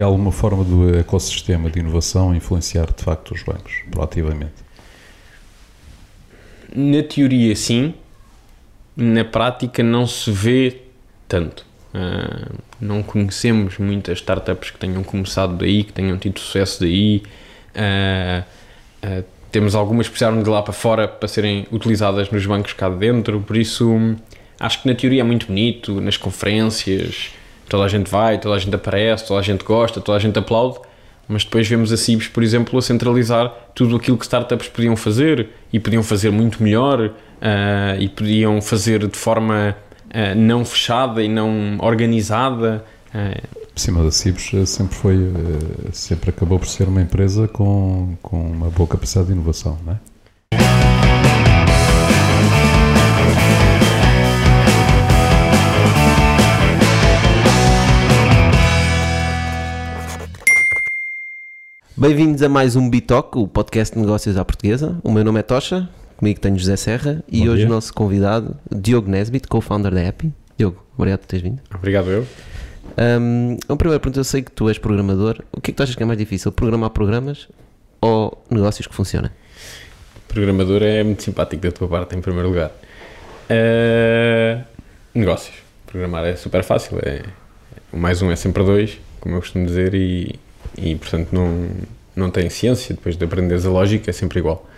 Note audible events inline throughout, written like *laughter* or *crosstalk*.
Há alguma forma do ecossistema de inovação influenciar de facto os bancos, proativamente? Na teoria, sim. Na prática, não se vê tanto. Uh, não conhecemos muitas startups que tenham começado daí, que tenham tido sucesso daí. Uh, uh, temos algumas que precisaram de lá para fora para serem utilizadas nos bancos cá dentro, por isso acho que na teoria é muito bonito, nas conferências toda a gente vai, toda a gente aparece, toda a gente gosta, toda a gente aplaude, mas depois vemos a CIBS, por exemplo, a centralizar tudo aquilo que startups podiam fazer e podiam fazer muito melhor uh, e podiam fazer de forma uh, não fechada e não organizada. Uh, por cima da Cibos sempre foi, sempre acabou por ser uma empresa com, com uma boa capacidade de inovação, não é? Bem-vindos a mais um Bitoc, o podcast de negócios à portuguesa. O meu nome é Tocha, comigo tenho José Serra e Bom hoje o nosso convidado, Diogo Nesbit, co-founder da Happy. Diogo, obrigado por teres vindo. Obrigado eu. Um, uma primeira pergunta, eu sei que tu és programador. O que é que tu achas que é mais difícil, programar programas ou negócios que funcionam? Programador é muito simpático da tua parte, em primeiro lugar. Uh, negócios. Programar é super fácil. É, mais um é sempre dois, como eu costumo dizer, e e portanto não, não tem ciência, depois de aprenderes a lógica é sempre igual.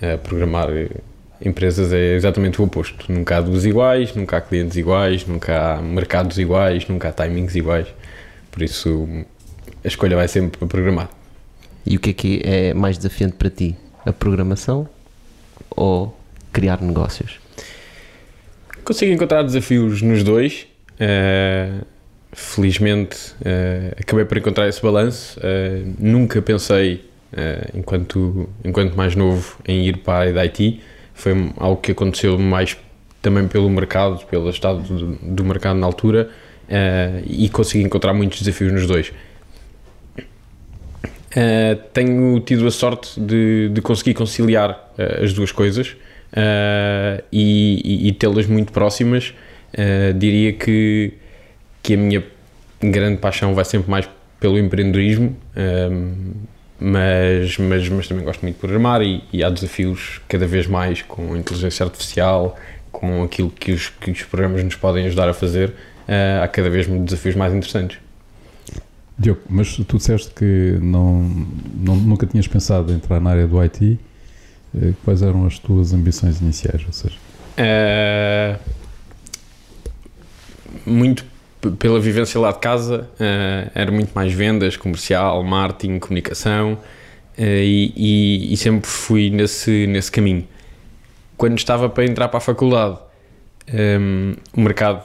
Uh, programar empresas é exatamente o oposto, nunca há duas iguais, nunca há clientes iguais, nunca há mercados iguais, nunca há timings iguais, por isso a escolha vai sempre para programar. E o que é que é mais desafiante para ti? A programação ou criar negócios? Consigo encontrar desafios nos dois. Uh, felizmente uh, acabei por encontrar esse balanço. Uh, nunca pensei, uh, enquanto, enquanto mais novo, em ir para a área da IT. Foi algo que aconteceu mais também pelo mercado, pelo estado do, do mercado na altura, e consegui encontrar muitos desafios nos dois. tenho tido a sorte de, de conseguir conciliar as duas coisas e, e, e tê-las muito próximas. diria que que a minha grande paixão vai sempre mais pelo empreendedorismo, um, mas, mas, mas também gosto muito de programar e, e, há desafios cada vez mais com a inteligência artificial, com aquilo que os, que os programas nos podem ajudar a fazer, uh, há cada vez desafios mais interessantes. Diogo, mas tu disseste que não, não, nunca tinhas pensado em entrar na área do IT. Eh, quais eram as tuas ambições iniciais? Ou seja? Uh, muito pela vivência lá de casa, uh, era muito mais vendas, comercial, marketing, comunicação uh, e, e, e, sempre fui nesse, nesse caminho. Quando estava para entrar para a faculdade, um, ehm, o mercado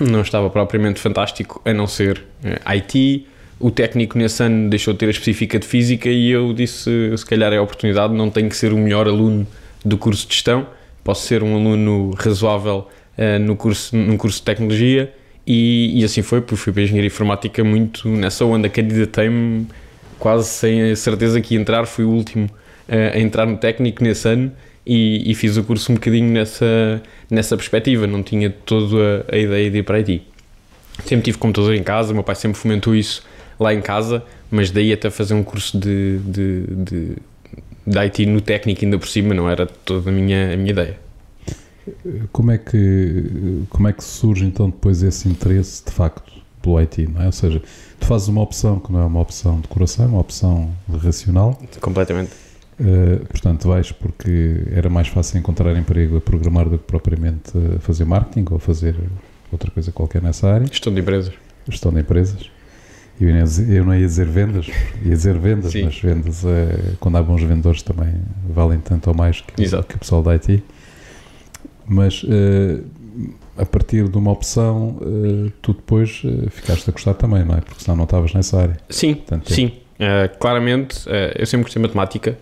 não estava propriamente fantástico, a não ser uh, eh, IT. O técnico nesse ano deixou de ter a específica de física e eu disse: se calhar é a oportunidade, não tenho que ser o melhor aluno do curso de gestão, posso ser um aluno razoável no curso, num curso de tecnologia e, e assim foi, porque fui para a engenharia informática muito nessa onda, candidatei-me quase sem a certeza que ia entrar, fui o último a entrar no técnico nesse ano e, e, fiz o curso um bocadinho nessa, nessa perspectiva, não tinha toda a, a ideia de ir para IT. Sempre tive computador em casa, meu pai sempre fomentou isso lá em casa, mas daí até fazer um curso de, de, de, de IT no técnico ainda por cima não era toda a minha, a minha ideia. Como é que como é que surge então depois esse interesse de facto pelo IT, não é? Ou seja, tu fazes uma opção que não é uma opção de coração, é uma opção racional. Completamente. Uh, portanto, vais porque era mais fácil encontrar emprego a programar do que propriamente a fazer marketing ou fazer outra coisa qualquer nessa área. Gestão de empresas. Gestão de empresas. Eu, eu não ia dizer vendas, ia dizer vendas, Sim. mas vendas, é, quando há bons vendedores também valem tanto ou mais que, que o pessoal da IT mas uh, a partir de uma opção, uh, tu depois uh, ficaste a gostar também, não é? Porque senão não estavas nessa área. Sim, sim. claramente, eu sempre gostei de matemática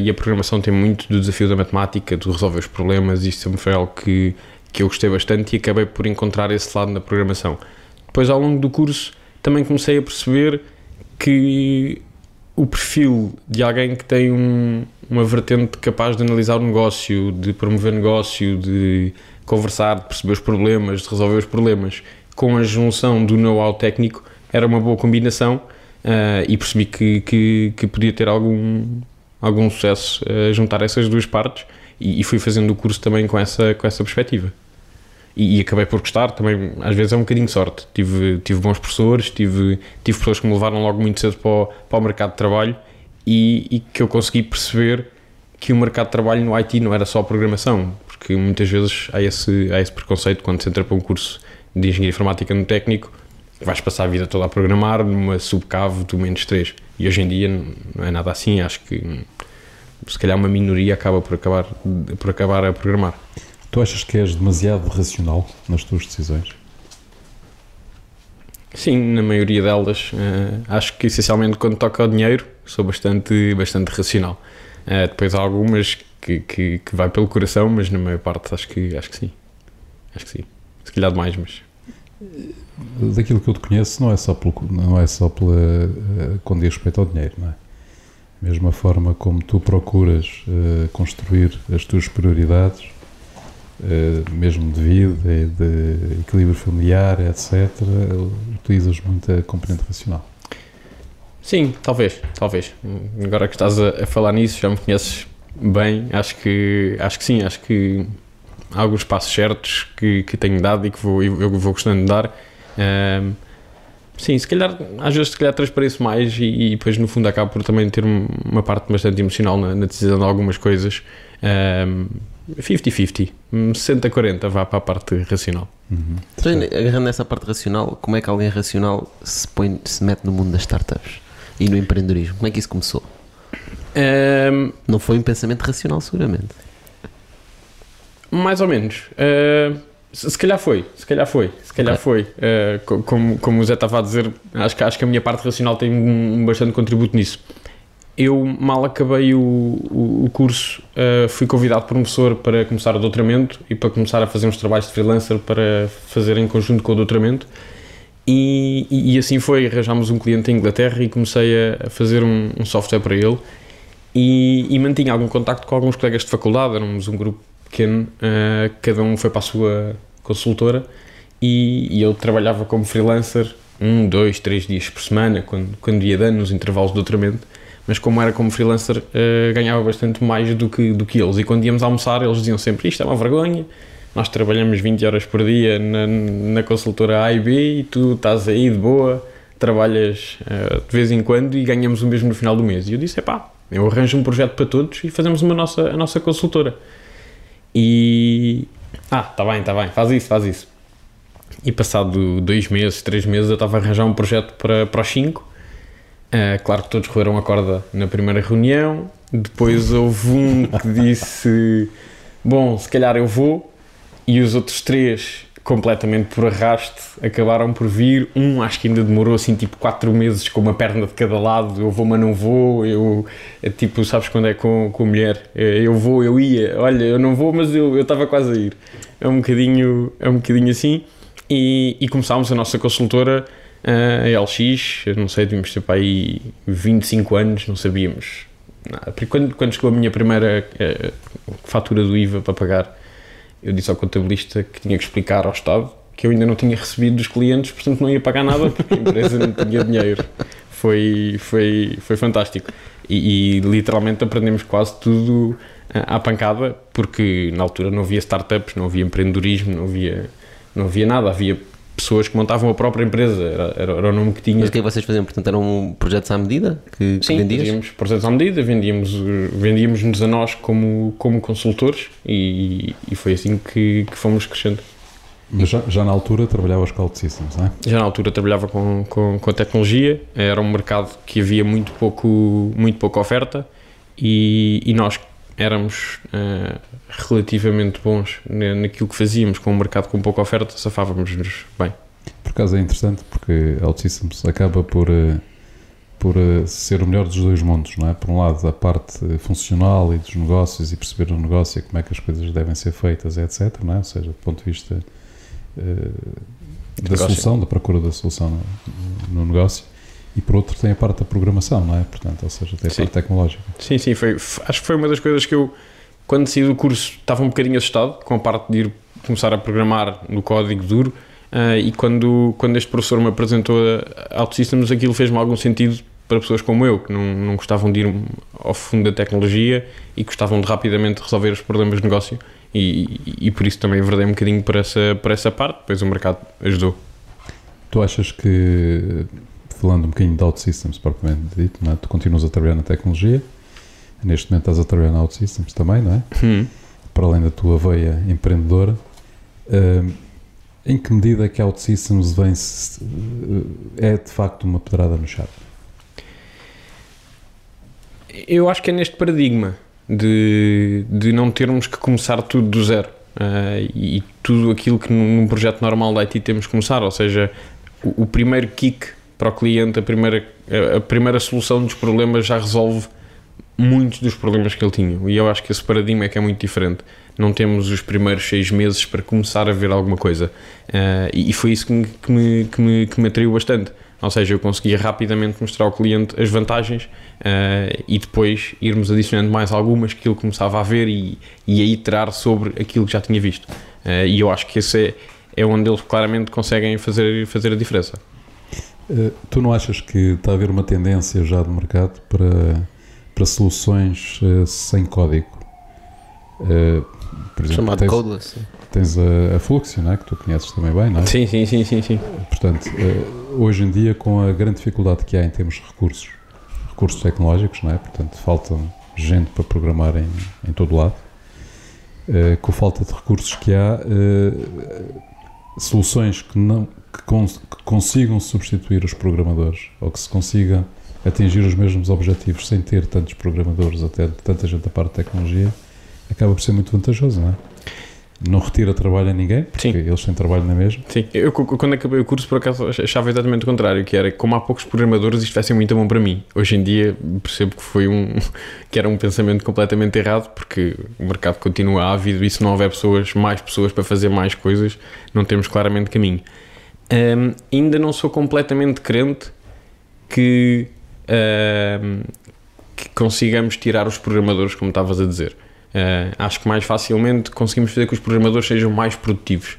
e a programação tem muito do desafio da matemática, de resolver os problemas, isso sempre foi algo que, que eu gostei bastante e acabei por encontrar esse lado na programação. Depois, ao longo do curso, também comecei a perceber que o perfil de alguém que tem um, uma vertente capaz de analisar o negócio, de promover negócio, de conversar, de perceber os problemas, de resolver os problemas, com a junção do know-how técnico, era uma boa combinação e percebi que, que, que, podia ter algum, algum sucesso a juntar essas duas partes e, e, fui fazendo o curso também com essa, com essa perspectiva. E, e, acabei por gostar, também às vezes é um bocadinho de sorte. Tive, tive bons professores, tive, tive pessoas que me levaram logo muito cedo para o, para o mercado de trabalho e, e que eu consegui perceber que o mercado de trabalho no IT não era só programação, porque muitas vezes há esse, há esse preconceito quando se entra para um curso de engenharia informática no técnico, vais passar a vida toda a programar numa subcave do menos 3. E hoje em dia não é nada assim, acho que se calhar uma minoria acaba por acabar, por acabar a programar. Tu achas que és demasiado racional nas tuas decisões? Sim, na maioria delas. Uh, acho que essencialmente quando toca ao dinheiro sou bastante, bastante racional. Uh, depois há algumas que, que, que, vai pelo coração, mas na maior parte acho que, acho que sim. Acho que sim. Se calhar demais, mas. Daquilo que eu te conheço, não é só, pelo, não é só pela, uh, quando diz respeito ao dinheiro, não é? Mesma forma como tu procuras construir as tuas prioridades, mesmo de vida e de equilíbrio familiar, etc., utilizas muito a componente racional. Sim, talvez, talvez. Agora que estás a, a, falar nisso, já me conheces bem, acho que, acho que sim, acho que há alguns passos certos que, que tenho dado e que vou, eu vou gostando de dar. Um, sim, se calhar, às vezes, se calhar transpareço mais e, e, depois, no fundo, acabo por também ter uma parte bastante emocional na, na decisão de algumas coisas. Um, 50-50, 60-40 vá para a parte racional. Uhum. Então, agarrando nessa parte racional, como é que alguém racional se, põe, se mete no mundo das startups? e no empreendedorismo? Como é que isso começou? Um, não foi um pensamento racional, seguramente. Mais ou menos. Uh, se calhar foi, se calhar foi, se calhar okay. foi. Uh, como, como o Zé estava a dizer, acho que, acho que a minha parte racional tem um, bastante contributo nisso. Eu mal acabei o, o, o curso, uh, fui convidado por um professor para começar o doutoramento e para começar a fazer uns trabalhos de freelancer para fazer em conjunto com o doutoramento. E, e, assim foi, arranjámos um cliente em Inglaterra e comecei a, fazer um, um, software para ele e, e, mantinha algum contacto com alguns colegas de faculdade, éramos um grupo pequeno, uh, cada um foi para a sua consultora e, e, eu trabalhava como freelancer um, dois, três dias por semana, quando, quando ia dando nos intervalos de doutoramento, mas como era como freelancer uh, ganhava bastante mais do que, do que eles e quando íamos almoçar eles diziam sempre isto é uma vergonha, nós trabalhamos 20 horas por dia na, na consultora A e B e tu estás aí de boa, trabalhas uh, de vez em quando e ganhamos o mesmo no final do mês. E eu disse: pá, eu arranjo um projeto para todos e fazemos uma nossa, a nossa consultora. E. Ah, tá bem, tá bem, faz isso, faz isso. E passado dois meses, três meses, eu estava a arranjar um projeto para, para os cinco. Uh, claro que todos roeram a corda na primeira reunião. Depois houve um que disse: Bom, se calhar eu vou e os outros três completamente por arraste acabaram por vir. Um acho que ainda demorou assim tipo 4 meses com uma perna de cada lado. Eu vou, mas não vou. Eu, é, tipo, sabes quando é com, com mulher? É, eu vou, eu ia. Olha, eu não vou, mas eu estava quase a ir. É um bocadinho, é um bocadinho assim. E, e começámos a nossa consultora, a LX. Não sei, devíamos ter para aí 25 anos, não sabíamos. Quando, quando chegou a minha primeira uh, fatura do IVA para pagar eu disse ao contabilista que tinha que explicar ao Estado que eu ainda não tinha recebido dos clientes, portanto não ia pagar nada porque a empresa não tinha dinheiro. Foi, foi, foi fantástico. E, e literalmente aprendemos quase tudo à pancada, porque na altura não havia startups, não havia empreendedorismo, não havia, não havia nada. Havia pessoas que montavam a própria empresa, era, era, era o nome que tinha. Mas o que é que vocês faziam? Portanto, eram projetos à medida que, Sim, vendias? fazíamos projetos à medida, vendíamos, vendíamos-nos a nós como, como consultores e, e foi assim que, que fomos crescendo. Mas já, já, na altura trabalhavas com Cloud Systems, não é? Já na altura trabalhava com, com, com a tecnologia, era um mercado que havia muito pouco, muito pouca oferta e, e nós éramos uh, relativamente bons naquilo que fazíamos com um mercado com pouca oferta, safávamos-nos bem. Por acaso é interessante porque OutSystems acaba por, uh, por uh, ser o melhor dos dois mundos, não é? Por um lado, a parte funcional e dos negócios e perceber o negócio e como é que as coisas devem ser feitas, etc. Não é? Ou seja, do ponto de vista da solução, da procura da solução no, no negócio e por outro tem a parte da programação, não é? Portanto, ou seja, tem a sim. parte tecnológica. Sim, sim, foi, acho que foi uma das coisas que eu, quando saí do curso, estava um bocadinho assustado com a parte de ir começar a programar no código duro, uh, e quando, quando este professor me apresentou a OutSystems, aquilo fez-me algum sentido para pessoas como eu, que não, não gostavam de ir ao fundo da tecnologia e gostavam de rapidamente resolver os problemas de negócio e, e, e por isso também verdei um bocadinho para essa, para essa parte, depois o mercado ajudou. Tu achas que, falando um bocadinho de OutSystems propriamente dito, é? tu continuas a trabalhar na tecnologia, neste momento estás a trabalhar na OutSystems também, não é? Hum. Para além da tua veia empreendedora, uh, em que medida é que a OutSystems vem uh, é de facto uma pedrada no chão? Eu acho que é neste paradigma de, de não termos que começar tudo do zero. Uh, e tudo aquilo que num projeto normal da IT temos que começar, ou seja, o, o primeiro kick para o cliente, a primeira, a, primeira solução dos problemas já resolve muitos dos problemas que ele tinha. E eu acho que esse paradigma é que é muito diferente. Não temos os primeiros seis meses para começar a ver alguma coisa. Uh, e foi isso que me, que me, que me, que me atraiu bastante. Ou seja, eu conseguia rapidamente mostrar ao cliente as vantagens uh, e depois irmos adicionando mais algumas que ele começava a ver e, e a iterar sobre aquilo que já tinha visto. Uh, e eu acho que esse é, é onde eles claramente conseguem fazer, fazer a diferença. Uh, tu não achas que está a haver uma tendência já de mercado para, para soluções sem código? por exemplo, Chamado tens, codeless. Tens a, a Fluxio, é? que tu conheces também bem, não é? Sim, sim, sim, sim. sim. Portanto, hoje em dia, com a grande dificuldade que há em termos de recursos, recursos tecnológicos, não é? Portanto, falta gente para programar em, em todo lado. Com a falta de recursos que há, soluções que, não, que, cons que, consigam substituir os programadores ou que se consiga atingir os mesmos objetivos sem ter tantos programadores, até tanta gente da parte de tecnologia, acaba por ser muito vantajoso, não é? não retira trabalho a ninguém, porque Sim. eles têm trabalho na mesma. Sim, eu quando acabei o curso, por acaso, achava exatamente o contrário, que era como há poucos programadores, isto vai ser muito bom para mim. Hoje em dia percebo que foi um *laughs* que era um pensamento completamente errado, porque o mercado continua ávido e se não houver pessoas, mais pessoas para fazer mais coisas, não temos claramente caminho. Um, ainda não sou completamente crente que, um, que consigamos tirar os programadores, como estavas a dizer. Uh, acho que mais facilmente conseguimos fazer que os programadores sejam mais produtivos.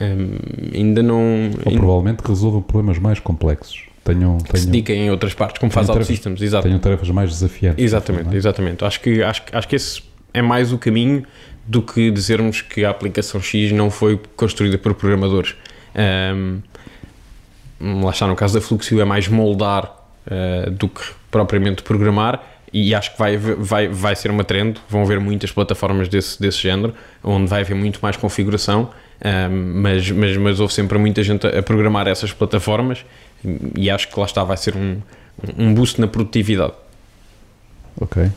Um, ainda não. Ou provavelmente resolvam problemas mais complexos. Tenham, tenham, se dediquem em outras partes, como faz OutSystems, exato. Tenham tarefas mais desafiantes. Exatamente, é? exatamente. Acho que, acho, acho que esse é mais o caminho do que dizermos que a aplicação X não foi construída por programadores. Um, lá está, no caso da Fluxio, é mais moldar uh, do que propriamente programar e acho que vai, vai, vai ser uma trend, vão haver muitas plataformas desse, desse género, onde vai haver muito mais configuração, um, mas, mas, mas houve sempre muita gente a, programar essas plataformas e acho que lá está, vai ser um, um boost na produtividade. Ok.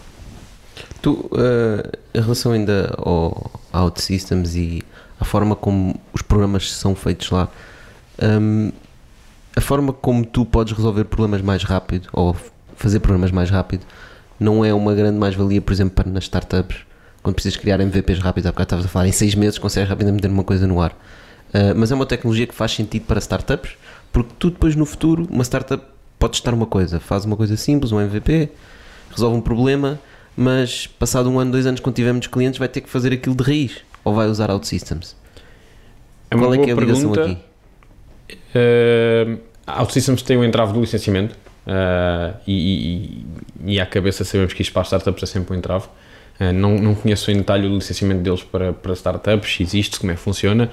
Tu, uh, em relação ainda ao OutSystems e a forma como os programas são feitos lá, um, a forma como tu podes resolver problemas mais rápido ou fazer programas mais rápido não é uma grande mais-valia, por exemplo, para nas startups, quando precisas criar MVPs rápidos, há bocado estavas a falar, em seis meses consegues rapidamente meter uma coisa no ar. Uh, mas é uma tecnologia que faz sentido para startups, porque tu depois no futuro, uma startup pode estar uma coisa, faz uma coisa simples, um MVP, resolve um problema, mas passado um ano, dois anos, quando tiver muitos clientes, vai ter que fazer aquilo de raiz, ou vai usar OutSystems? É Qual é que é a ligação pergunta. aqui? Uh, OutSystems tem o entrave do licenciamento, Uh, e, e, e, à cabeça sabemos que isto para startups é sempre um entrave. Uh, não, não conheço em detalhe o licenciamento deles para, para startups, se existe, como é que funciona.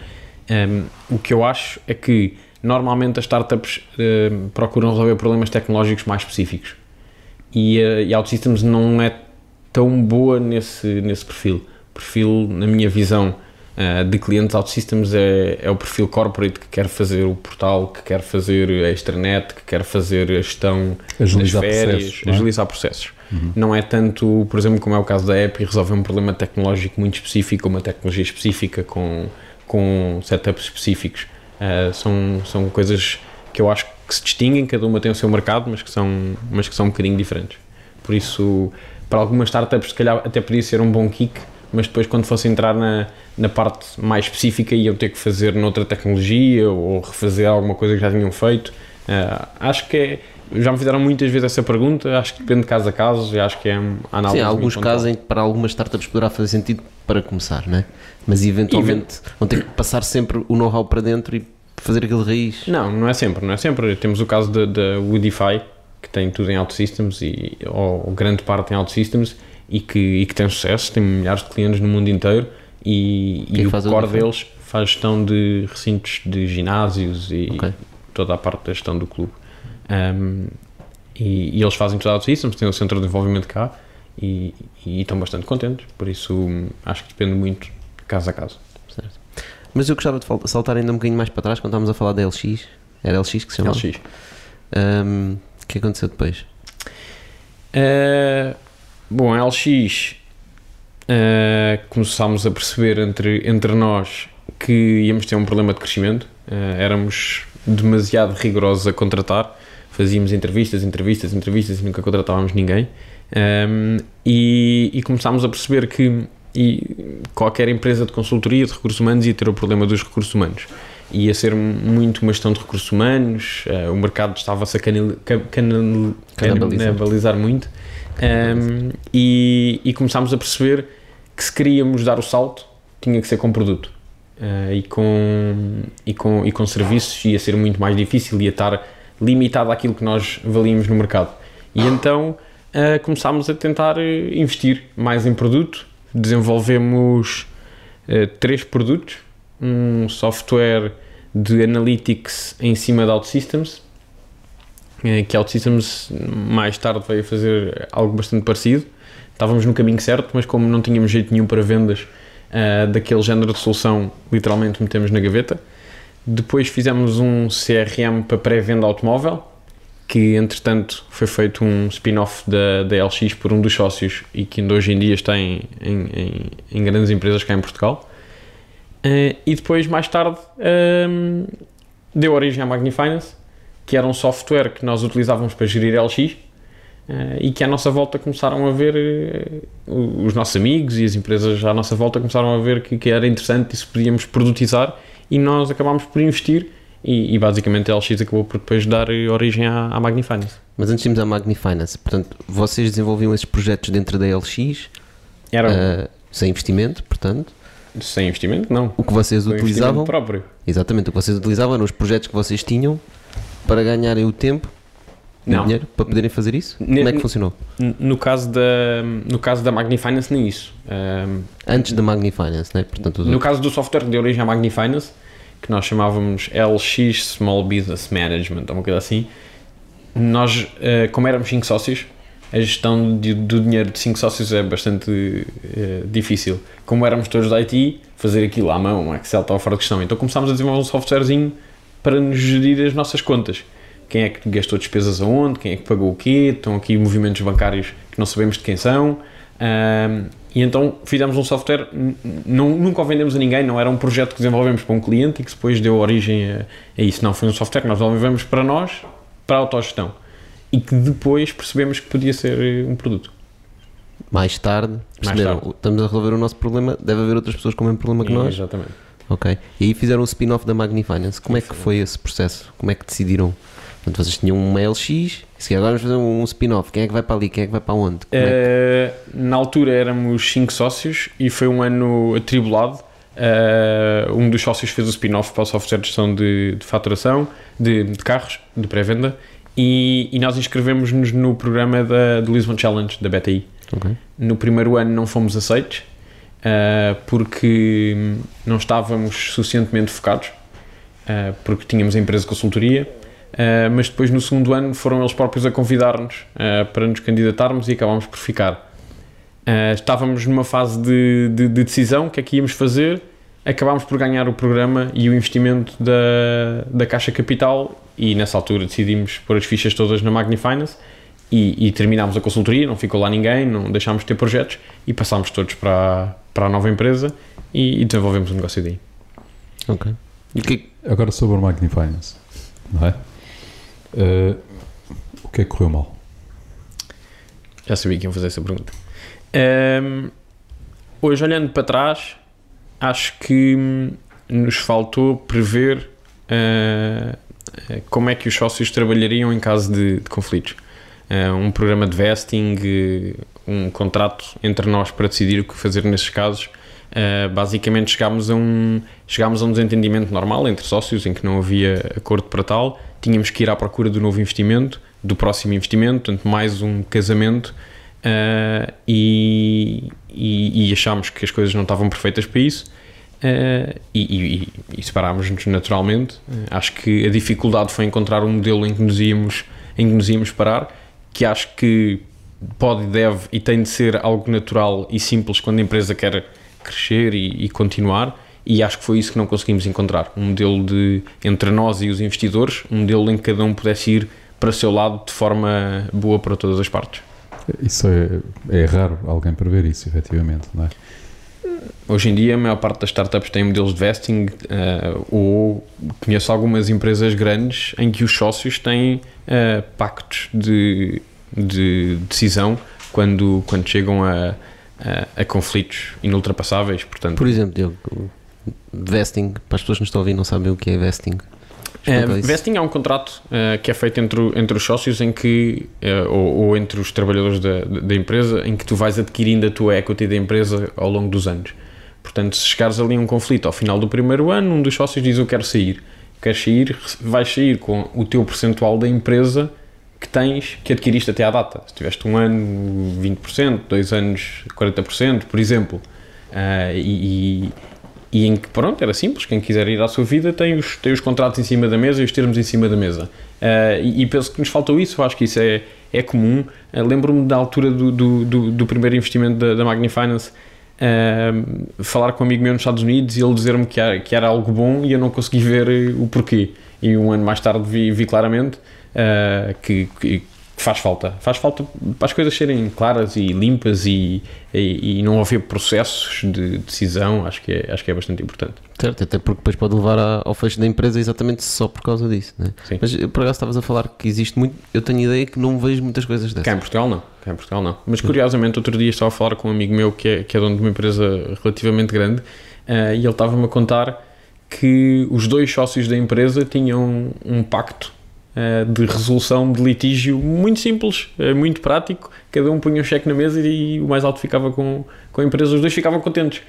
Um, o que eu acho é que normalmente as startups uh, procuram resolver problemas tecnológicos mais específicos e, uh, e OutSystems não é tão boa nesse, nesse perfil. Perfil, na minha visão, uh, de clientes OutSystems é, é o perfil corporate que quer fazer o portal, que quer fazer a extranet, que quer fazer a gestão agilizar das férias, processos, não é? agilizar processos. Uhum. Não é tanto, por exemplo, como é o caso da app resolver um problema tecnológico muito específico, uma tecnologia específica com, com setups específicos. Uh, são, são coisas que eu acho que se distinguem, cada uma tem o seu mercado, mas que são, mas que são um bocadinho diferentes. Por isso, para algumas startups, se calhar até podia ser um bom kick, mas depois quando fosse entrar na, na parte mais específica iam ter que fazer noutra tecnologia ou refazer alguma coisa que já tinham feito. Uh, acho que é, já me fizeram muitas vezes essa pergunta, acho que depende de caso a caso e acho que é análise. Sim, há alguns casos em que para algumas startups poderá fazer sentido para começar, né? mas eventualmente vão ter que passar sempre o know-how para dentro e fazer aquele raiz? Não, não é sempre, não é sempre. Temos o caso da Woodify, que tem tudo em OutSystems, e, ou grande parte em OutSystems, e que, e que tem sucesso, tem milhares de clientes no mundo inteiro, e, e o core deles faz gestão de recintos de ginásios e okay. toda a parte da gestão do clube. Um, e, e, eles fazem tudo OutSystems, têm o centro de desenvolvimento cá, e, e estão bastante contentes, por isso acho que depende muito caso a caso. Certo. Mas eu gostava de saltar ainda um bocadinho mais para trás quando estávamos a falar da LX. Era LX que se chamava? LX. Um, o que aconteceu depois? Uh, bom, a LX uh, começámos a perceber entre, entre nós que íamos ter um problema de crescimento. Uh, éramos demasiado rigorosos a contratar. Fazíamos entrevistas, entrevistas, entrevistas e nunca contratávamos ninguém. Um, e, e começámos a perceber que qualquer empresa de consultoria de recursos humanos ia ter o problema dos recursos humanos. Ia ser muito uma gestão de recursos humanos, uh, o mercado estava-se a canil, canal, canibalizar muito um, e, e, começámos a perceber que se queríamos dar o salto tinha que ser com produto. Uh, e, com, e, com, e com serviços ia ser muito mais difícil, ia estar limitado àquilo que nós valíamos no mercado. E então uh, começámos a tentar investir mais em produto. Desenvolvemos uh, três produtos, um software de analytics em cima da OutSystems, que a OutSystems mais tarde veio fazer algo bastante parecido. Estávamos no caminho certo, mas como não tínhamos jeito nenhum para vendas uh, daquele género de solução, literalmente metemos na gaveta. Depois fizemos um CRM para pré-venda automóvel, que entretanto foi feito um spin-off da, da LX por um dos sócios e que ainda hoje em dia está em, em, em grandes empresas cá em Portugal. Uh, e depois, mais tarde, um, deu origem à Magnifinance, que era um software que nós utilizávamos para gerir LX eh, e que à nossa volta começaram a ver, uh, os nossos amigos e as empresas à nossa volta começaram a ver que, que era interessante e se podíamos produtizar e nós acabámos por investir e, e, basicamente a LX acabou por depois dar origem à, à Magnifinance. Mas antes irmos à Magnifinance, portanto, vocês desenvolviam esses projetos dentro da LX Era... Uh, sem investimento, portanto? Sem investimento, não. O que vocês Foi utilizavam? próprio. Exatamente, o que vocês utilizavam eram os projetos que vocês tinham para ganharem o tempo não. dinheiro para poderem fazer isso? Como é que funcionou? No caso da, no caso da Magnifinance, nem isso. Um, Antes da Magnifinance, né? Portanto, no outros. caso do software que deu origem à Magnifinance, que nós chamávamos LX Small Business Management, ou uma coisa assim. Nós, uh, como éramos 5 sócios, a gestão de, do dinheiro de 5 sócios é bastante uh, difícil. Como éramos todos da IT, fazer aquilo à mão, um Excel estava fora de questão. Então começámos a desenvolver um softwarezinho para nos gerir as nossas contas. Quem é que gastou despesas aonde, quem é que pagou o quê, estão aqui movimentos bancários que não sabemos de quem são. E então fizemos um software, não, nunca o vendemos a ninguém, não era um projeto que desenvolvemos para um cliente e que depois deu origem a, a isso. Não, foi um software que nós desenvolvemos para nós, para a autogestão. E que depois percebemos que podia ser eh, um produto. Mais tarde, perceberam, Mais tarde. estamos a resolver o nosso problema, deve haver outras pessoas com o mesmo problema que nós. Exatamente. Ok. E aí fizeram o spin-off da Magnifinance. Como é que foi esse processo? Como é que decidiram Portanto, vocês tinham uma LX, e agora vamos fazer um spin-off. Quem é que vai para ali? Quem é que vai para onde? É que... uh, na altura éramos 5 sócios e foi um ano atribulado. Uh, um dos sócios fez o spin-off para o software de gestão de, de faturação de, de, carros, de pré-venda, e, e, nós inscrevemos-nos no programa da, do Lisbon Challenge, da BTI. Okay. No primeiro ano não fomos aceitos, uh, porque não estávamos suficientemente focados, uh, porque tínhamos a empresa de consultoria, Uh, mas depois no segundo ano foram eles próprios a convidar-nos para nos candidatarmos e acabámos por ficar. Estávamos numa fase de, de, de, decisão, o que é que íamos fazer, acabámos por ganhar o programa e o investimento da, da Caixa Capital e nessa altura decidimos pôr as fichas todas na Magnifinance e, e terminámos a consultoria, não ficou lá ninguém, não deixámos de ter projetos e passámos todos para, para a nova empresa e, e desenvolvemos o um negócio daí. Ok. E que... Agora sobre a Magnifinance, não é? Uh, o que é que correu mal? Já sabia que iam fazer essa pergunta. Um, ehm, hoje, olhando para trás, acho que nos faltou prever uh, como é que os sócios trabalhariam em caso de, de conflitos. Uh, um programa de vesting, um contrato entre nós para decidir o que fazer nesses casos, Uh, basicamente chegámos a, um, chegámos a um desentendimento normal entre sócios em que não havia acordo para tal, tínhamos que ir à procura do novo investimento, do próximo investimento, portanto mais um casamento. Uh, e, e, e, achámos que as coisas não estavam perfeitas para isso. Uh, e, e, e separámos-nos naturalmente. acho que a dificuldade foi encontrar um modelo em que nos íamos, em que nos íamos parar, que acho que pode, deve e tem de ser algo natural e simples quando a empresa quer crescer e, e, continuar. E acho que foi isso que não conseguimos encontrar. Um modelo de, entre nós e os investidores, um modelo em que cada um pudesse ir para o seu lado de forma boa para todas as partes. Isso é, é raro alguém prever isso, efetivamente, não é? Hoje em dia, a maior parte das startups tem modelos de vesting, uh, ou conheço algumas empresas grandes em que os sócios têm uh, pactos de, de decisão quando, quando chegam a, a, a, conflitos inultrapassáveis. Portanto, Por exemplo, Diogo, vesting, para as pessoas que nos estão a ouvir não sabem o que é vesting. Uh, vesting é um contrato uh, que é feito entre, entre os sócios em que, uh, ou, ou, entre os trabalhadores da, da empresa, em que tu vais adquirindo a tua equity da empresa ao longo dos anos. Portanto, se chegares ali a um conflito ao final do primeiro ano, um dos sócios diz eu quero sair. Queres sair, vais sair com o teu percentual da empresa que tens, que adquiriste até à data. Se tiveste um ano 20%, dois anos 40%, por exemplo. Uh, e, e, em que, pronto, era simples, quem quiser ir à sua vida tem os, tem os contratos em cima da mesa e os termos em cima da mesa. Uh, e, e, penso que nos faltou isso, acho que isso é, é comum. Uh, Lembro-me da altura do, do, do, do, primeiro investimento da, da Magni Finance, falar com um amigo meu nos Estados Unidos e ele dizer-me que que era algo bom e eu não consegui ver o porquê. E um ano mais tarde vi, vi claramente uh, que, que, faz falta. Faz falta para as coisas serem claras e limpas e, e, e, não haver processos de decisão, acho que é, acho que é bastante importante. Certo, até porque depois pode levar ao fecho da empresa exatamente só por causa disso. Né? Mas por acaso estavas a falar que existe muito, eu tenho ideia que não vejo muitas coisas dessas. Cá em Portugal não, cá em Portugal não. Mas curiosamente outro dia estava a falar com um amigo meu que é, que é dono de uma empresa relativamente grande uh, e ele estava-me a contar que os dois sócios da empresa tinham um pacto de resolução de litígio muito simples, eh, muito prático. Cada um punha um cheque na mesa e o mais alto ficava com, com a empresa. Os dois ficavam contentes,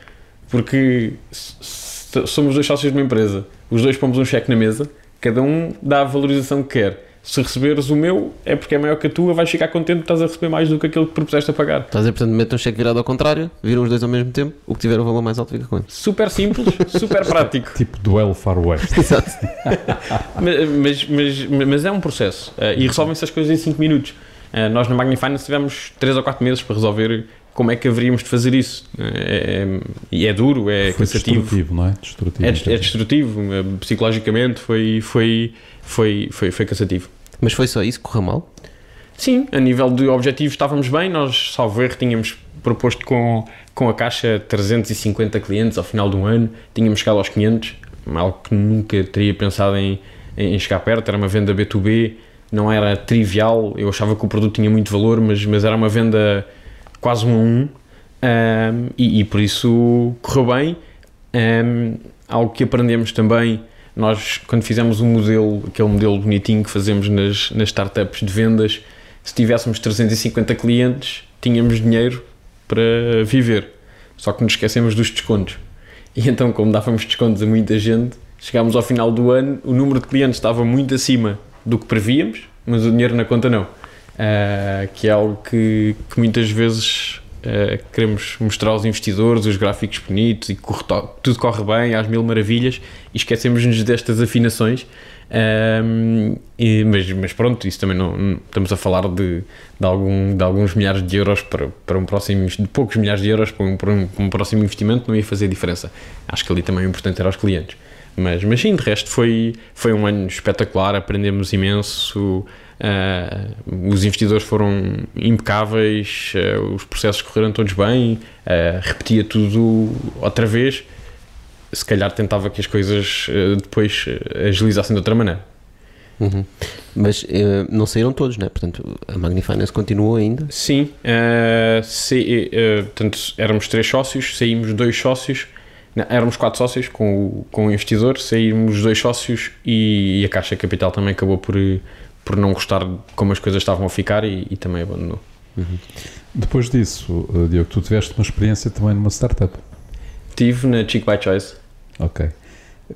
porque somos dois sócios de uma empresa, os dois pomos um cheque na mesa, cada um dá a valorização que quer se receberes o meu, é porque é maior que a tua, vais ficar contente, estás a receber mais do que aquilo que propuseste a pagar. Estás a portanto, mete um cheque virado ao contrário, viram os dois ao mesmo tempo, o que tiver o valor mais alto fica com ele. Super simples, *laughs* super prático. Tipo duelo Far West. *laughs* Exato. *laughs* mas, mas, mas, é um processo uh, e resolvem-se as coisas em 5 minutos. Uh, nós na Magnifinance tivemos 3 ou 4 meses para resolver como é que haveríamos de fazer isso. É, é, e é duro, é foi cansativo. Destrutivo, não é? Destrutivo. É, é destrutivo, eh, psicologicamente foi, foi, foi, foi, foi cansativo. Mas foi só isso? Correu mal? Sim, a nível de objetivos estávamos bem. Nós, salvo erro, tínhamos proposto com, com a caixa 350 clientes ao final do ano, tínhamos chegado aos 500, algo que nunca teria pensado em, em chegar perto. Era uma venda B2B, não era trivial. Eu achava que o produto tinha muito valor, mas, mas era uma venda quase um a um, um e, e, por isso correu bem. Um, algo que aprendemos também nós, quando fizemos um modelo, aquele modelo bonitinho que fazemos nas, nas startups de vendas, se tivéssemos 350 clientes, tínhamos dinheiro para viver. Só que nos esquecemos dos descontos. E então, como dávamos descontos a muita gente, chegámos ao final do ano, o número de clientes estava muito acima do que prevíamos, mas o dinheiro na conta não. Uh, que é algo que, que muitas vezes Uh, queremos mostrar aos investidores os gráficos bonitos e corre, tudo corre bem, às mil maravilhas, e esquecemos-nos destas afinações. Um, e, mas, mas, pronto, isso também não, não, estamos a falar de, de, algum, de alguns milhares de euros para, para um próximo, de poucos milhares de euros para um, para um, para um próximo investimento, não ia fazer diferença. Acho que ali também o importante era os clientes. Mas, mas sim, de resto foi, foi um ano espetacular, aprendemos imenso. Uh, os investidores foram impecáveis, uh, os processos correram todos bem, uh, repetia tudo outra vez. Se calhar tentava que as coisas depois agilizassem de outra maneira. Uhum. Mas não saíram todos, né? Portanto, a Magnifinance continuou ainda? Sim, se, portanto, éramos três sócios, saímos dois sócios, não, éramos quatro sócios com o, com o investidor, saímos dois sócios e, e a Caixa Capital também acabou por, por não gostar de como as coisas estavam a ficar e, e também abandonou. Uhum. Depois disso, eh, Diogo, tu tiveste uma experiência também numa startup. Tive na Chick by Choice. Ok.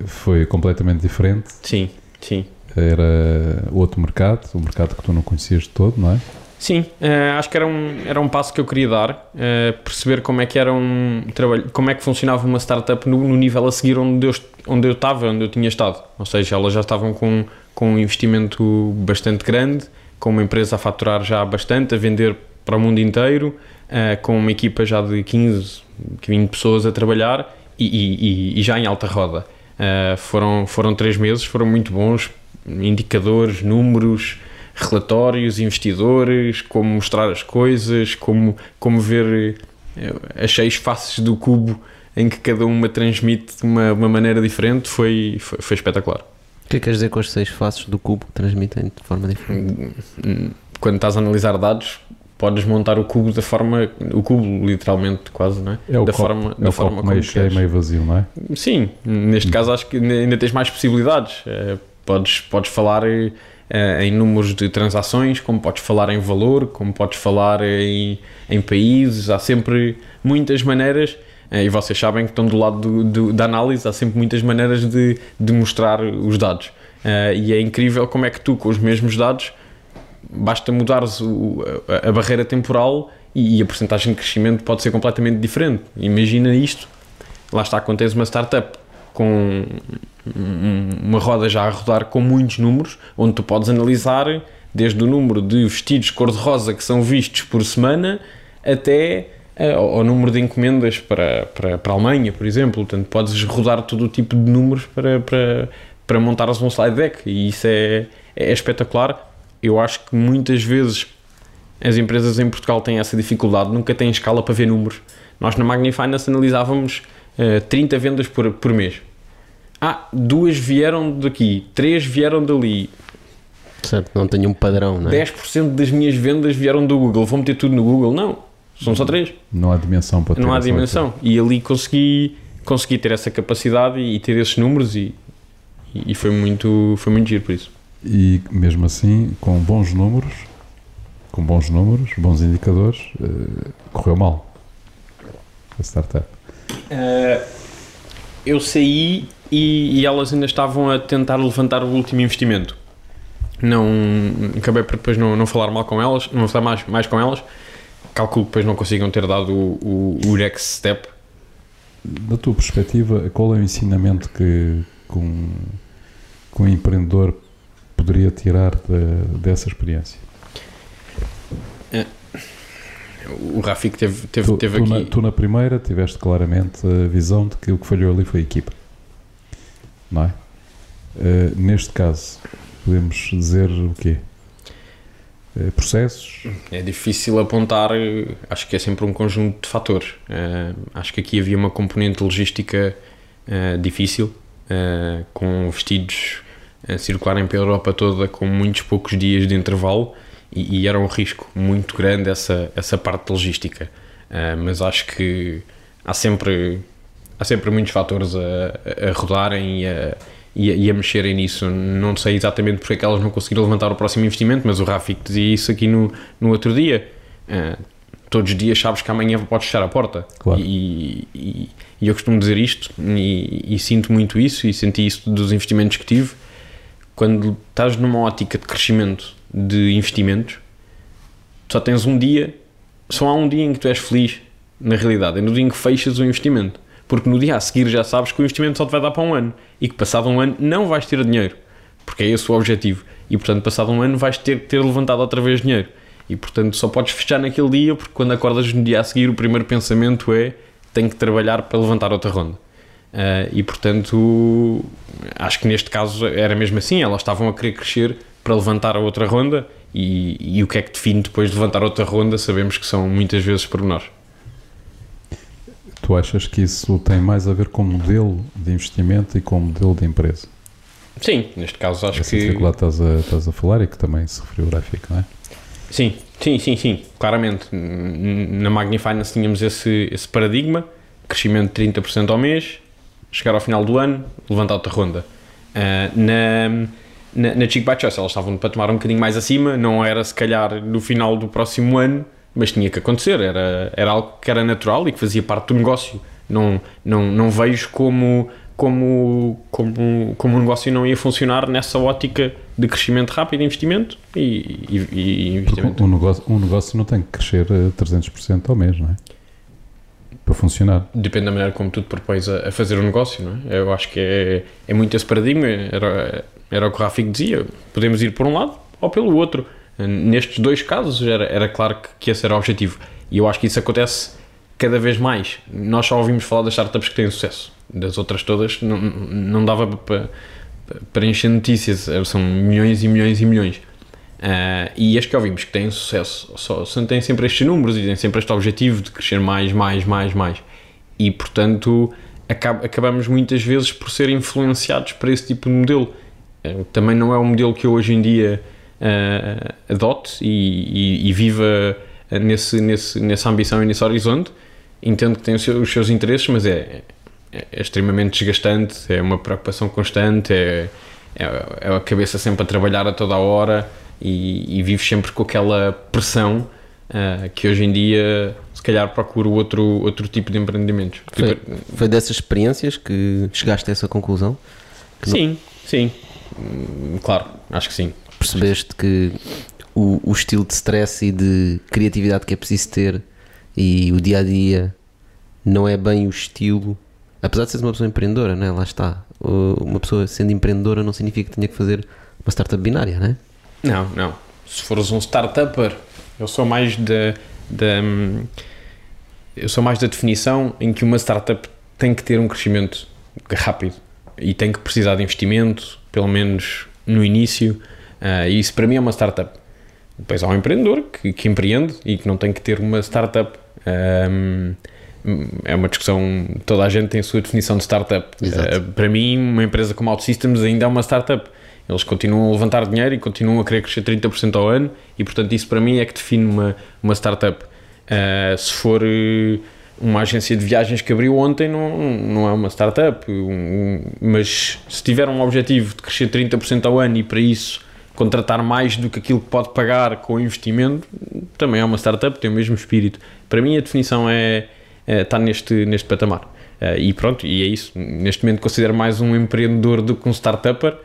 Foi completamente diferente. Sim, sim. Era outro mercado, um mercado que tu não conhecias de todo, não é? Sim, uh, acho que era um, era um passo que eu queria dar, uh, perceber como é que era um trabalho, como é que funcionava uma startup no, no, nível a seguir onde eu, onde eu estava, onde eu tinha estado. Ou seja, elas já estavam com, com um investimento bastante grande, com uma empresa a faturar já bastante, a vender para o mundo inteiro, uh, com uma equipa já de 15, 20 pessoas a trabalhar e, e, e já em alta roda. foram, foram três meses, foram muito bons, indicadores, números, relatórios, investidores, como mostrar as coisas, como, como ver eh, as seis faces do cubo em que cada uma transmite de uma, uma maneira diferente, foi, foi, foi espetacular. O que é que queres dizer com as seis faces do cubo que transmitem de forma diferente? Quando estás a analisar dados, podes montar o cubo da forma, o cubo literalmente quase, não é? É o da copo, forma, é da o forma copo meio cheio, meio vazio, não é? Sim, neste caso acho que ainda tens mais possibilidades. Eh, podes, podes falar uh, em números de transações, como podes falar em valor, como podes falar em, em países, há sempre muitas maneiras, e vocês sabem que estão do lado do, do, da análise, há sempre muitas maneiras de, de mostrar os dados. Uh, e é incrível como é que tu, com os mesmos dados, basta mudares o, a, a, barreira temporal e, e a porcentagem de crescimento pode ser completamente diferente. Imagina isto, lá está, quando tens uma startup com uma roda já a rodar com muitos números, onde tu podes analisar desde o número de vestidos cor-de-rosa que são vistos por semana até ao número de encomendas para, para, para a Alemanha, por exemplo. Portanto, podes rodar todo o tipo de números para, para, para montares um slide deck e isso é, é espetacular. Eu acho que muitas vezes as empresas em Portugal têm essa dificuldade, nunca têm escala para ver números. Nós na Magnifinance analisávamos uh, eh, 30 vendas por, por mês. Ah, duas vieram daqui, três vieram dali. Certo, não tenho um padrão, não é? 10% das minhas vendas vieram do Google, vou meter tudo no Google. Não, são só três. Não há dimensão para ter Não há dimensão. E ali consegui, consegui ter essa capacidade e, ter esses números e, e foi, muito, foi muito giro por isso. E mesmo assim, com bons números, com bons números, bons indicadores, uh, correu mal a startup. Uh, eu saí e, e, elas ainda estavam a tentar levantar o último investimento. Não, acabei por depois não, não falar mal com elas, não falar mais, mais com elas. Calculo que depois não consigam ter dado o, o, o next step. Da tua perspectiva, qual é o ensinamento que, que, um, que um empreendedor poderia tirar de, dessa experiência? É o Rafik teve, teve, tu, teve tu aqui. Na, tu na primeira tiveste claramente a visão de que o que falhou ali foi a equipa, não é? Uh, neste caso, podemos dizer o quê? Uh, processos? É difícil apontar, acho que é sempre um conjunto de fatores. Uh, acho que aqui havia uma componente logística difícil, com vestidos a circularem pela Europa toda com muitos poucos dias de intervalo e, e, era um risco muito grande essa, essa parte logística. Uh, mas acho que há sempre, há sempre muitos fatores a, a rodarem e a, e, a, e a mexerem nisso. Não sei exatamente porque é que elas não conseguiram levantar o próximo investimento, mas o Rafik dizia isso aqui no, no outro dia. Uh, todos os dias sabes que amanhã podes fechar a porta. Claro. E, e, e, eu costumo dizer isto e, e, sinto muito isso e senti isso dos investimentos que tive. Quando estás numa ótica de crescimento de investimentos, só tens um dia, só há um dia em que tu és feliz, na realidade, é no dia em que fechas o investimento. Porque no dia a seguir já sabes que o investimento só te vai dar para um ano e que passado um ano não vais ter dinheiro, porque é esse o objetivo. E portanto, passado um ano vais ter que ter levantado outra vez dinheiro. E portanto, só podes fechar naquele dia, porque quando acordas no dia a seguir, o primeiro pensamento é tenho que trabalhar para levantar outra ronda. Uh, e portanto, acho que neste caso era mesmo assim, elas estavam a querer crescer para levantar a outra ronda e, e, o que é que define depois de levantar outra ronda sabemos que são muitas vezes por nós. Tu achas que isso tem mais a ver com o modelo de investimento e com o modelo de empresa? Sim, neste caso acho Essa que... dificuldade estás a, estás a falar e que também se referiu ao gráfico, não é? Sim, sim, sim, sim, claramente. Na Magnifinance tínhamos esse, esse paradigma, crescimento de 30% ao mês, chegar ao final do ano, levantar outra ronda. Uh, na na, na Chico Choice elas estavam para tomar um bocadinho mais acima, não era se calhar no final do próximo ano, mas tinha que acontecer, era, era algo que era natural e que fazia parte do negócio Não, não, não vejo como, como, como, como o negócio não ia funcionar nessa ótica de crescimento rápido, investimento e, e, e investimento. Um negócio, um negócio não tem que crescer 300% ao mês, não é? Para funcionar. Depende da maneira como tu te propões a, a fazer o negócio, não é? Eu acho que é, é muito esse paradigma, era, era o que o Rafik dizia, podemos ir por um lado ou pelo outro. Nestes dois casos era, era claro que, que esse era o objetivo. E eu acho que isso acontece cada vez mais. Nós só ouvimos falar das startups que têm sucesso. Das outras todas não, não dava para, para encher notícias. São milhões e milhões e milhões. Uh, e as que ouvimos que têm sucesso só, só têm sempre estes números e têm sempre este objetivo de crescer mais, mais, mais, mais. E portanto acab acabamos muitas vezes por ser influenciados para esse tipo de modelo. Uh, também não é um modelo que eu hoje em dia adote e, e, e, viva nesse, nesse, nessa ambição e nesse horizonte. Entendo que tem os seus, os seus interesses, mas é, é, é, extremamente desgastante, é uma preocupação constante, é, é, é, a cabeça sempre a trabalhar a toda a hora e, e vives sempre com aquela pressão uh, que hoje em dia se calhar procuro outro, outro tipo de empreendimentos. Foi, foi dessas experiências que chegaste a essa conclusão? sim, não... sim, claro, acho que sim percebeste que o, o estilo de stress e de criatividade que é preciso ter e o dia a dia não é bem o estilo. Apesar de seres uma pessoa empreendedora, né? lá está. Uma pessoa sendo empreendedora não significa que tenha que fazer uma startup binária, né? não Não, Se fores um startupper, eu sou mais da, da. Eu sou mais da definição em que uma startup tem que ter um crescimento rápido e tem que precisar de investimento, pelo menos no início Uh, e isso para mim é uma startup. Depois há um empreendedor que, que empreende e que não tem que ter uma startup. Um, é uma discussão, toda a gente tem a sua definição de startup. Uh, para mim, uma empresa como OutSystems ainda é uma startup. Eles continuam a levantar dinheiro e continuam a querer crescer 30% ao ano, e portanto, isso para mim é que define uma, uma startup. Uh, se for uma agência de viagens que abriu ontem, não, não é uma startup, um, mas se tiver um objetivo de crescer 30% ao ano e para isso contratar mais do que aquilo que pode pagar com o investimento, também é uma startup, tem o mesmo espírito. Para mim a definição é, é está neste, neste patamar. Uh, e pronto, e é isso. Neste momento considero mais um empreendedor do que um startupper,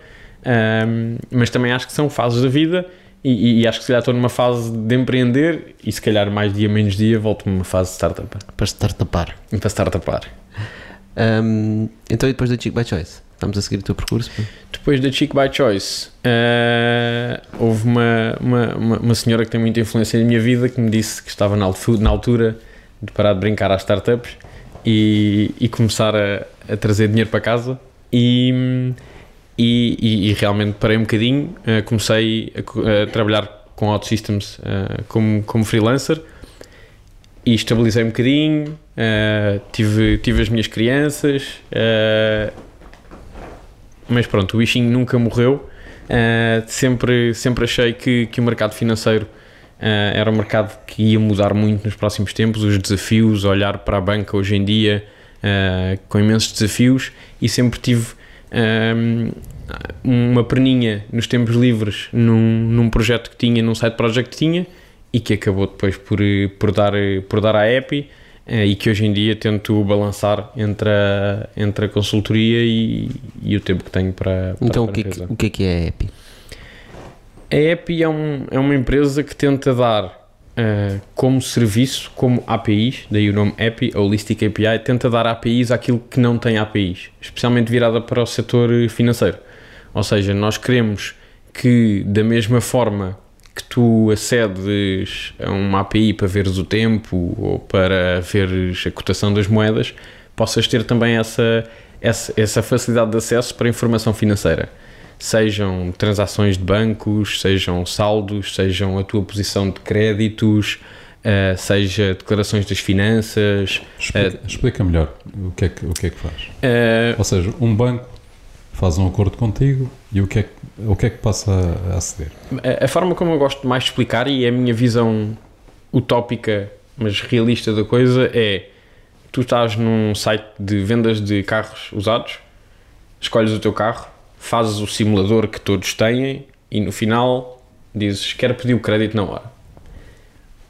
um, mas também acho que são fases da vida e, e, acho que se calhar estou numa fase de empreender e se calhar mais dia menos dia volto numa fase de startup. Para startupar. Para startupar. Um, então e depois da Chick by Choice? Estamos a seguir o teu percurso? Depois da Chick by Choice, uh, houve uma, uma, uma, senhora que tem muita influência na minha vida que me disse que estava na, na altura de parar de brincar às startups e, e começar a, a, trazer dinheiro para casa. E, e, e realmente parei um bocadinho. Uh, comecei a, a, trabalhar com OutSystems uh, como, como freelancer e estabilizei um bocadinho. tive, tive as minhas crianças mas pronto, o bichinho nunca morreu. Uh, sempre, sempre achei que, que o mercado financeiro uh, era um mercado que ia mudar muito nos próximos tempos. Os desafios, olhar para a banca hoje em dia uh, com imensos desafios e sempre tive uma perninha nos tempos livres num, num projeto que tinha, num site project que tinha e que acabou depois por, por, dar, por dar à EPI e que hoje em dia tento balançar entre a, entre a consultoria e, e o tempo que tenho para, para Então, o que, é, o que é que é a EPI? A EPI é, um, é uma empresa que tenta dar uh, como serviço, como APIs, daí o nome EPI, Holistic API, tenta dar APIs àquilo que não tem APIs, especialmente virada para o setor financeiro. Ou seja, nós queremos que, da mesma forma que tu acedes a uma API para veres o tempo ou para veres a cotação das moedas, possas ter também essa, essa, essa facilidade de acesso para informação financeira. Sejam transações de bancos, sejam saldos, sejam a tua posição de créditos, uh, seja declarações das finanças. Explica, uh, explica, melhor o que é que, o que, é que faz. Uh, Ou seja, um banco faz um acordo contigo e o que é que, o que, é que passa a aceder? A, a forma como eu gosto mais de explicar e é a minha visão utópica, mas realista da coisa é tu estás num site de vendas de carros usados, escolhes o teu carro, fazes o simulador que todos têm e no final dizes quero pedir o crédito na hora.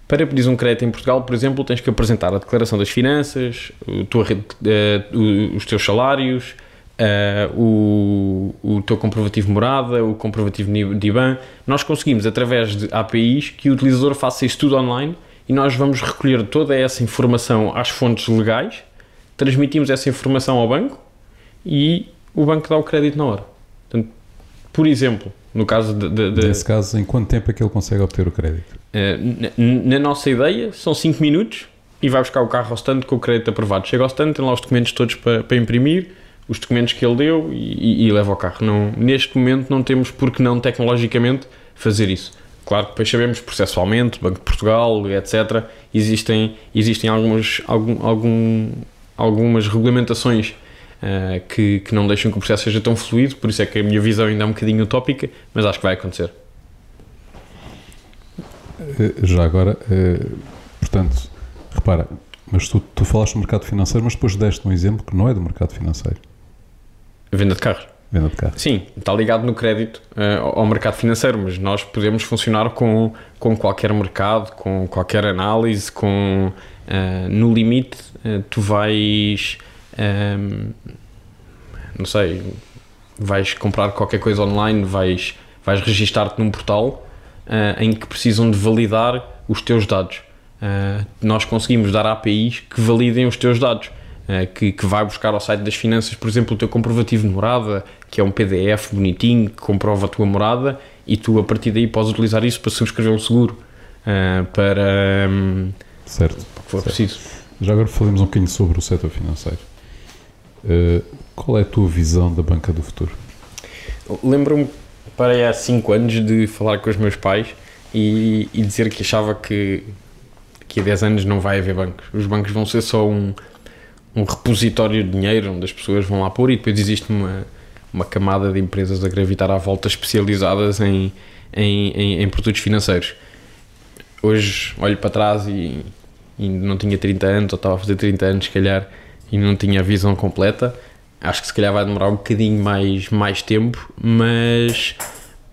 Para pedir um crédito em Portugal, por exemplo, tens que apresentar a declaração das finanças, tua, uh, os teus salários, uh, o, o teu comprovativo de morada, o comprovativo de IBAN. Nós conseguimos, através de APIs, que o utilizador faça isso tudo online e nós vamos recolher toda essa informação às fontes legais, transmitimos essa informação ao banco e o banco dá o crédito na hora. Portanto, por exemplo, no caso de, de, de, Nesse caso, em quanto tempo é que ele consegue obter o crédito? Uh, na, na, nossa ideia, são 5 minutos e vai buscar o carro ao stand com o crédito aprovado. Chega ao stand, tem lá os documentos todos para, para imprimir, os documentos que ele deu e, e, e leva ao carro. Não, neste momento não temos por que não tecnologicamente fazer isso. Claro que depois sabemos processualmente, Banco de Portugal, etc. Existem, existem algumas, algum, algum, algumas regulamentações uh, que, que não deixam que o processo seja tão fluido, por isso é que a minha visão ainda é um bocadinho utópica, mas acho que vai acontecer. Eh, já agora, eh, portanto, repara, mas tu, tu falaste do mercado financeiro, mas depois deste um exemplo que não é do mercado financeiro. Venda de carros. Venda de carros. Sim, está ligado no crédito uh, ao mercado financeiro, mas nós podemos funcionar com, com qualquer mercado, com qualquer análise, com uh, no limite uh, tu vais um, não sei, vais comprar qualquer coisa online, vais, vais registar-te num portal uh, em que precisam de validar os teus dados. Uh, nós conseguimos dar APIs que validem os teus dados, que, que vai buscar ao site das finanças, por exemplo, o teu comprovativo de morada, que é um PDF bonitinho que comprova a tua morada e tu a partir daí podes utilizar isso para subscrever um seguro, para, um, certo, para que for certo. preciso. Já agora falamos um bocadinho sobre o setor financeiro. Uh, qual é a tua visão da banca do futuro? Lembro-me, para há 5 anos, de falar com os meus pais e, e, dizer que achava que daqui a 10 anos não vai haver bancos. Os bancos vão ser só um, um repositório de dinheiro onde as pessoas vão lá pôr e depois existe uma, uma camada de empresas a gravitar à volta especializadas em, em, em, em produtos financeiros. Hoje olho para trás e, e não tinha 30 anos, ou estava a fazer 30 anos, se calhar e não tinha a visão completa. Acho que se calhar vai demorar um bocadinho mais, mais tempo, mas,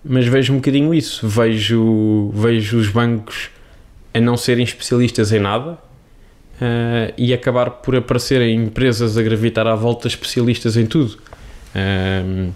mas vejo um bocadinho isso. Vejo, vejo os bancos a não serem especialistas em nada uh, e acabar por aparecerem empresas a gravitar à volta especialistas em tudo. Uh,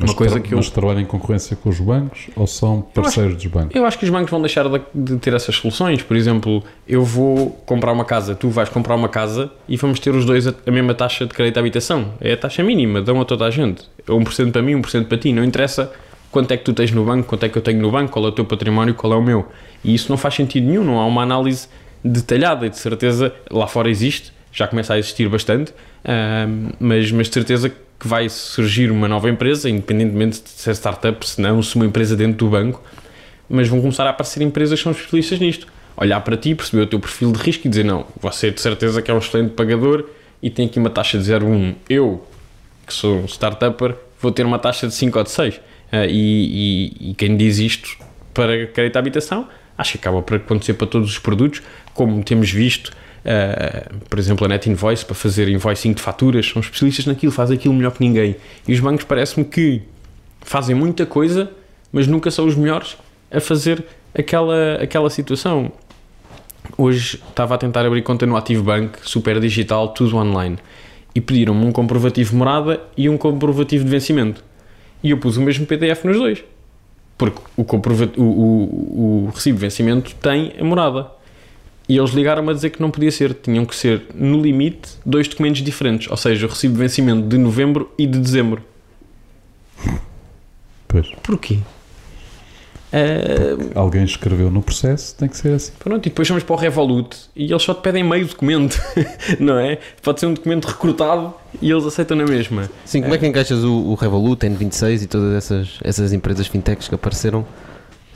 uma coisa que eu... Mas trabalham em concorrência com os bancos ou são parceiros acho, dos bancos? Eu acho que os bancos vão deixar de, de, ter essas soluções. Por exemplo, eu vou comprar uma casa, tu vais comprar uma casa e vamos ter os dois a, a mesma taxa de crédito à habitação. É a taxa mínima, dão a toda a gente. 1% para mim, 1% para ti. Não interessa quanto é que tu tens no banco, quanto é que eu tenho no banco, qual é o teu património, qual é o meu. E isso não faz sentido nenhum, não há uma análise detalhada e de certeza lá fora existe, já começa a existir bastante, mas, mas de certeza que vai surgir uma nova empresa, independentemente de ser startup, se não, se uma empresa dentro do banco, mas vão começar a aparecer empresas que são especialistas nisto. Olhar para ti, perceber o teu perfil de risco e dizer: não, você de certeza que é um excelente pagador e tem aqui uma taxa de 0,1. Eu, que sou um startupper, vou ter uma taxa de 5 ou de 6. Uh, e, e, e, quem diz isto para crédito à habitação, acho que acaba por acontecer para todos os produtos, como temos visto Uh, por exemplo, a Net Invoice para fazer invoicing de faturas, são especialistas naquilo, fazem aquilo melhor que ninguém. E os bancos parece-me que fazem muita coisa, mas nunca são os melhores a fazer aquela, aquela situação. Hoje estava a tentar abrir conta no Active Bank, super digital, tudo online. E pediram-me um comprovativo de morada e um comprovativo de vencimento. E eu pus o mesmo PDF nos dois. Porque o, o, o, o recibo de vencimento tem a morada e eles ligaram-me a dizer que não podia ser, tinham que ser, no limite, dois documentos diferentes, ou seja, o recibo de vencimento de novembro e de dezembro. Pois. Porquê? Uh, Alguém escreveu no processo, tem que ser assim. Pronto, e depois vamos para o Revolut e eles só te pedem meio documento, *laughs* não é? Pode ser um documento recrutado e eles aceitam na mesma. Sim, como é que encaixas o, o Revolut, N26 e todas essas, essas empresas fintechs que apareceram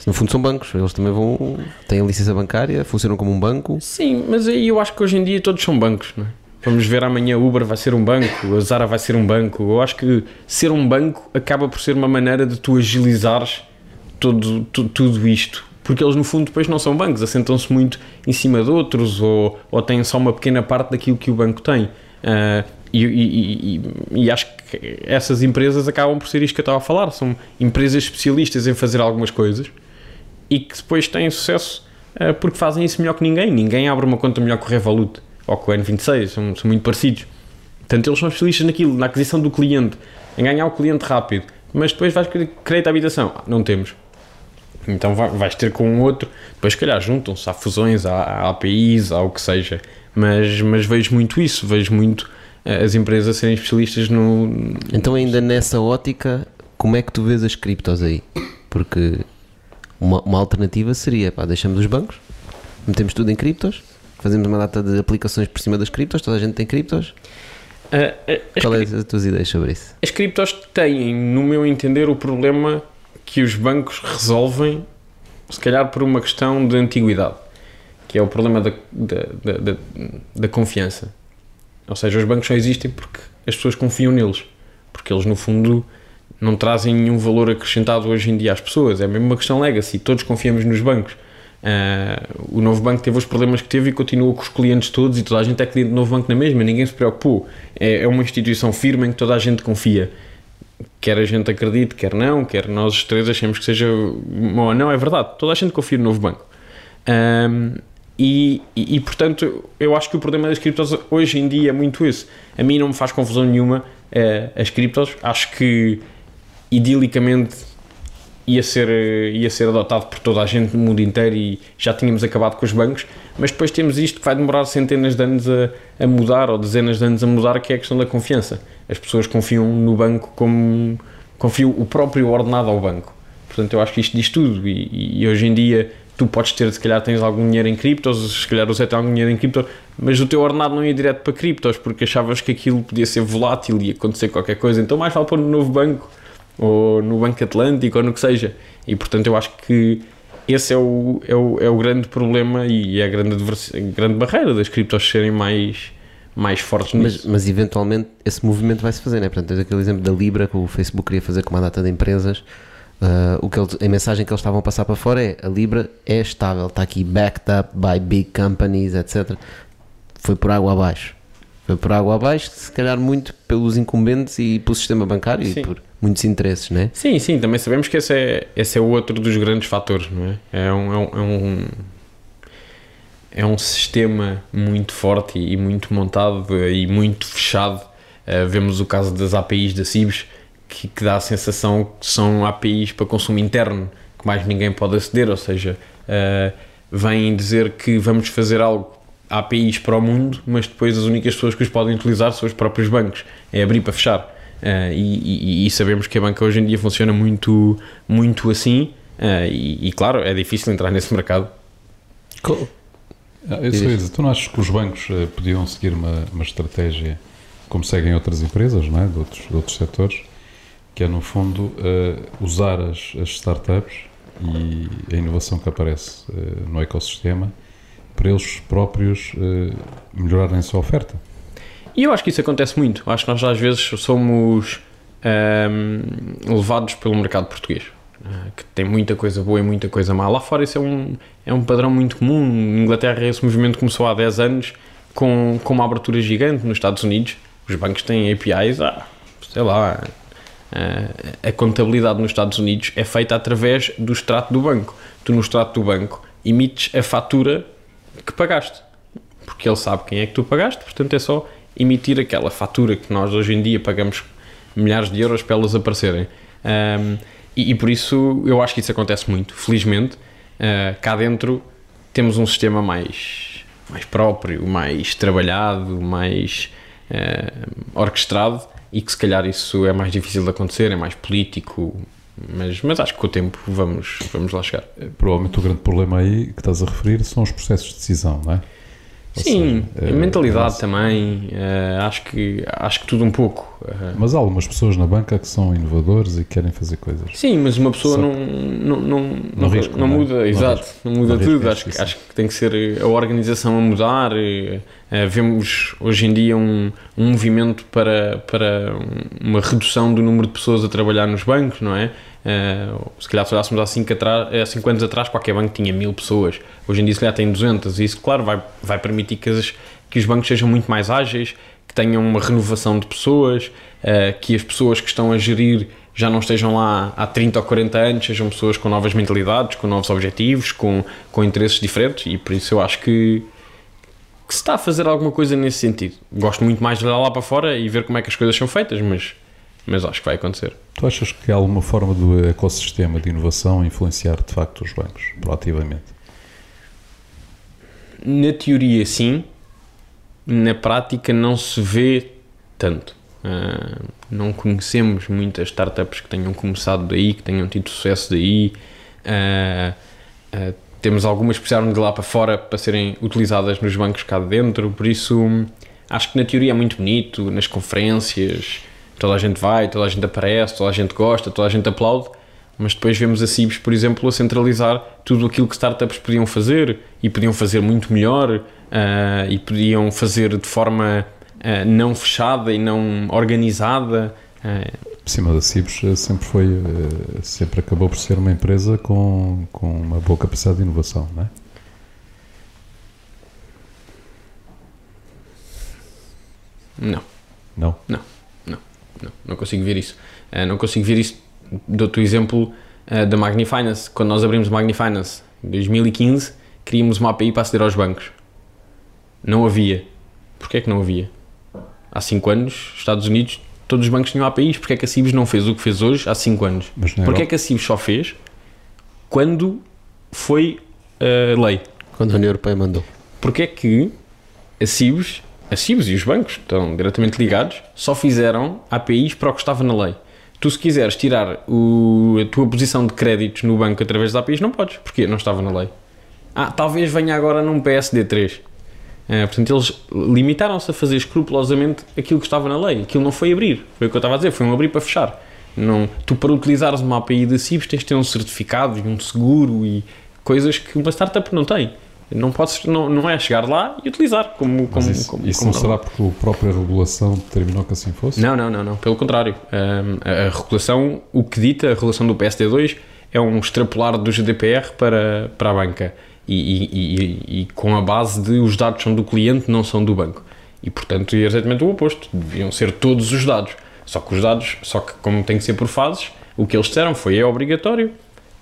no fundo são bancos, eles também vão, têm licença bancária, funcionam como um banco. Sim, mas aí eu acho que hoje em dia todos são bancos, não é? Vamos ver amanhã Uber vai ser um banco, a Zara vai ser um banco. Eu acho que ser um banco acaba por ser uma maneira de tu agilizares todo, tudo, tudo isto. Porque eles no fundo depois não são bancos, assentam-se muito em cima de outros ou, ou têm só uma pequena parte daquilo que o banco tem. Uh, e, e, e, e, acho que essas empresas acabam por ser isto que eu estava a falar. São empresas especialistas em fazer algumas coisas e que depois têm sucesso uh, porque fazem isso melhor que ninguém. Ninguém abre uma conta melhor que o Revolut ou com o N26, são, são muito parecidos. Portanto, eles são especialistas naquilo, na aquisição do cliente, em ganhar o cliente rápido. Mas depois vais querer crédito à habitação. Ah, não temos. Então vais ter com um outro, depois, se calhar, juntam-se, há fusões, há APIs, há o que seja. Mas, mas vejo muito isso, vejo muito eh, as empresas serem especialistas no. Então, ainda nessa ótica, como é que tu vês as criptos aí? Porque uma, uma alternativa seria, pá, deixamos os bancos, metemos tudo em criptos, fazemos uma data de aplicações por cima das criptos, toda a gente tem criptos. Uh, Qual é as tuas ideias sobre isso? As criptos têm, no meu entender, o problema que os bancos resolvem, se calhar por uma questão de antiguidade, que é o problema da, da, da, da confiança. Ou seja, os bancos só existem porque as pessoas confiam neles, porque eles, no fundo, não trazem nenhum valor acrescentado hoje em dia às pessoas. É mesmo uma questão legacy, todos confiamos nos bancos. Uh, o novo banco teve os problemas que teve e continua com os clientes todos e toda a gente é cliente do novo banco na mesma, ninguém se preocupou. É, é uma instituição firme em que toda a gente confia quer a gente acredite, quer não, quer nós três achemos que seja ou não, é verdade, toda a gente confia no novo banco. Um, e, e, e, portanto, eu acho que o problema das criptos hoje em dia é muito isso. A mim não me faz confusão nenhuma é, as criptos, acho que idilicamente ia ser, ia ser adotado por toda a gente no mundo inteiro e já tínhamos acabado com os bancos, mas depois temos isto que vai demorar centenas de anos a, a mudar ou dezenas de anos a mudar, que é a questão da confiança as pessoas confiam no banco como confiam o próprio ordenado ao banco. Portanto, eu acho que isto diz tudo. E, e, hoje em dia tu podes ter, se calhar tens algum dinheiro em criptos, se calhar o Zé tem algum dinheiro em criptos, mas o teu ordenado não ia direto para criptos porque achavas que aquilo podia ser volátil e acontecer qualquer coisa. Então, mais vale pôr no novo banco ou no Banco Atlântico ou no que seja. E portanto, eu acho que esse é o, é o, é o grande problema e é a grande, a grande barreira das criptos serem mais mais fortes nisso. Mas, mas eventualmente esse movimento vai se fazer, né? Portanto, tens aquele exemplo da Libra que o Facebook queria fazer com uma data de empresas. Uh, o que eles, a mensagem que eles estavam a passar para fora é a Libra é estável, está aqui backed up by big companies, etc. Foi por água abaixo. Foi por água abaixo, se calhar muito pelos incumbentes e pelo sistema bancário sim. e por muitos interesses, né? Sim, sim, também sabemos que esse é, esse é outro dos grandes fatores, não é? É um, é um, é um é um sistema muito forte e muito montado e muito fechado. Uh, vemos o caso das APIs da CIBS, que, que, dá a sensação que são APIs para consumo interno, que mais ninguém pode aceder, ou seja, uh, vêm dizer que vamos fazer algo APIs para o mundo, mas depois as únicas pessoas que os podem utilizar são os próprios bancos, é abrir para fechar. Uh, e, e, e, sabemos que a banca hoje em dia funciona muito, muito assim, uh, e, e, claro, é difícil entrar nesse mercado. Cool. Ah, eu sei, tu não achas que os bancos uh, podiam seguir uma, uma estratégia como seguem outras empresas, não é? de, outros, de outros setores, que é no fundo uh, usar as, as, startups e a inovação que aparece uh, no ecossistema para eles próprios melhorarem a sua oferta? E eu acho que isso acontece muito. Acho que nós às vezes somos um, ehm, levados pelo mercado português. Eh, que tem muita coisa boa e muita coisa má. Lá fora isso é um, é um padrão muito comum. Na Inglaterra esse movimento começou há 10 anos com, com uma abertura gigante. Nos Estados Unidos os bancos têm APIs, ah, sei lá, eh, a contabilidade nos Estados Unidos é feita através do extrato do banco. Tu no extrato do banco emites a fatura que pagaste, porque ele sabe quem é que tu pagaste, portanto é só emitir aquela fatura que nós hoje em dia pagamos milhares de euros para elas aparecerem. Um, e, e, por isso eu acho que isso acontece muito, felizmente. Uh, cá dentro temos um sistema mais, mais próprio, mais trabalhado, mais uh, orquestrado e que se calhar isso é mais difícil de acontecer, é mais político, mas, mas acho que com o tempo vamos, vamos lá chegar. Provavelmente o grande problema aí que estás a referir são os processos de decisão, não é? Sim, é, mentalidade é, também, uh, acho, que, acho que tudo um pouco. Uh, mas há algumas pessoas na banca que são inovadores e querem fazer coisas. Sim, mas uma pessoa não, não, não, não, risco, não, muda, não exato, não muda tudo. Acho, que, acho que tem que ser a organização a mudar. E, uh, vemos hoje em dia um, um movimento para, para uma redução do número de pessoas a trabalhar nos bancos, não é? Uh, se calhar se olhássemos há 5 cinco anos atrás, qualquer banco tinha mil pessoas. Hoje em dia, se calhar, tem 200. E isso, claro, vai, vai permitir que, as, que os bancos sejam muito mais ágeis, que tenham uma renovação de pessoas, uh, que as pessoas que estão a gerir já não estejam lá há 30 ou 40 anos, sejam pessoas com novas mentalidades, com novos objetivos, com, com interesses diferentes e por isso eu acho que, que se está a fazer alguma coisa nesse sentido. Gosto muito mais de olhar lá para fora e ver como é que as coisas são feitas, mas, mas acho que vai acontecer. Tu achas que há alguma forma do ecossistema de inovação influenciar de facto os bancos, proativamente? Na teoria, sim. Na prática, não se vê tanto. Uh, não conhecemos muitas startups que tenham começado daí, que tenham tido sucesso daí. Uh, uh, temos algumas que precisaram de lá para fora para serem utilizadas nos bancos cá de dentro, por isso acho que na teoria é muito bonito, nas conferências toda a gente vai, toda a gente aparece, toda a gente gosta, toda a gente aplaude, mas depois vemos a CIBS, por exemplo, a centralizar tudo aquilo que startups podiam fazer e podiam fazer muito melhor uh, e podiam fazer de forma uh, não fechada e não organizada. Uh. Cima da CIBS sempre foi, sempre acabou por ser uma empresa com, com uma boa capacidade de inovação, não é? Não. Não? Não, não, não, não consigo ver isso. não consigo ver isso dou-te o exemplo uh, da Magnifinance. Quando nós abrimos Magnifinance em 2015, queríamos uma API para aceder aos bancos. Não havia. Porquê é que não havia? Há 5 anos, Estados Unidos, todos os bancos tinham APIs. Porquê é que a Cibes não fez o que fez hoje há 5 anos? Porquê é que a Cibes só fez quando foi uh, lei? Quando a União Europeia mandou. Porquê é que a Cibes, a Cibes e os bancos estão diretamente ligados, só fizeram APIs para o que estava na lei? tu se quiseres tirar o, a tua posição de créditos no banco através da APIs, não podes. Porquê? Não estava na lei. Ah, talvez venha agora num PSD3. É, portanto, eles limitaram-se a fazer escrupulosamente aquilo que estava na lei. Aquilo não foi abrir. Foi o que eu estava a dizer. Foi um abrir para fechar. Não, tu, para utilizares uma API da CIBS, tens de ter um certificado e um seguro e coisas que uma startup não tem. Não, podes, não, não é chegar lá e utilizar como. como isso, como, isso como não será porque a própria regulação determinou que assim fosse? Não, não, não, não. Pelo contrário. Um, a, a, regulação, o que dita a regulação do PSD2 é um extrapolar do GDPR para, para a banca e, e, e, e com a base de os dados são do cliente, não são do banco. E portanto é exatamente o oposto. Deviam ser todos os dados. Só que os dados, só que como tem que ser por fases, o que eles disseram foi é obrigatório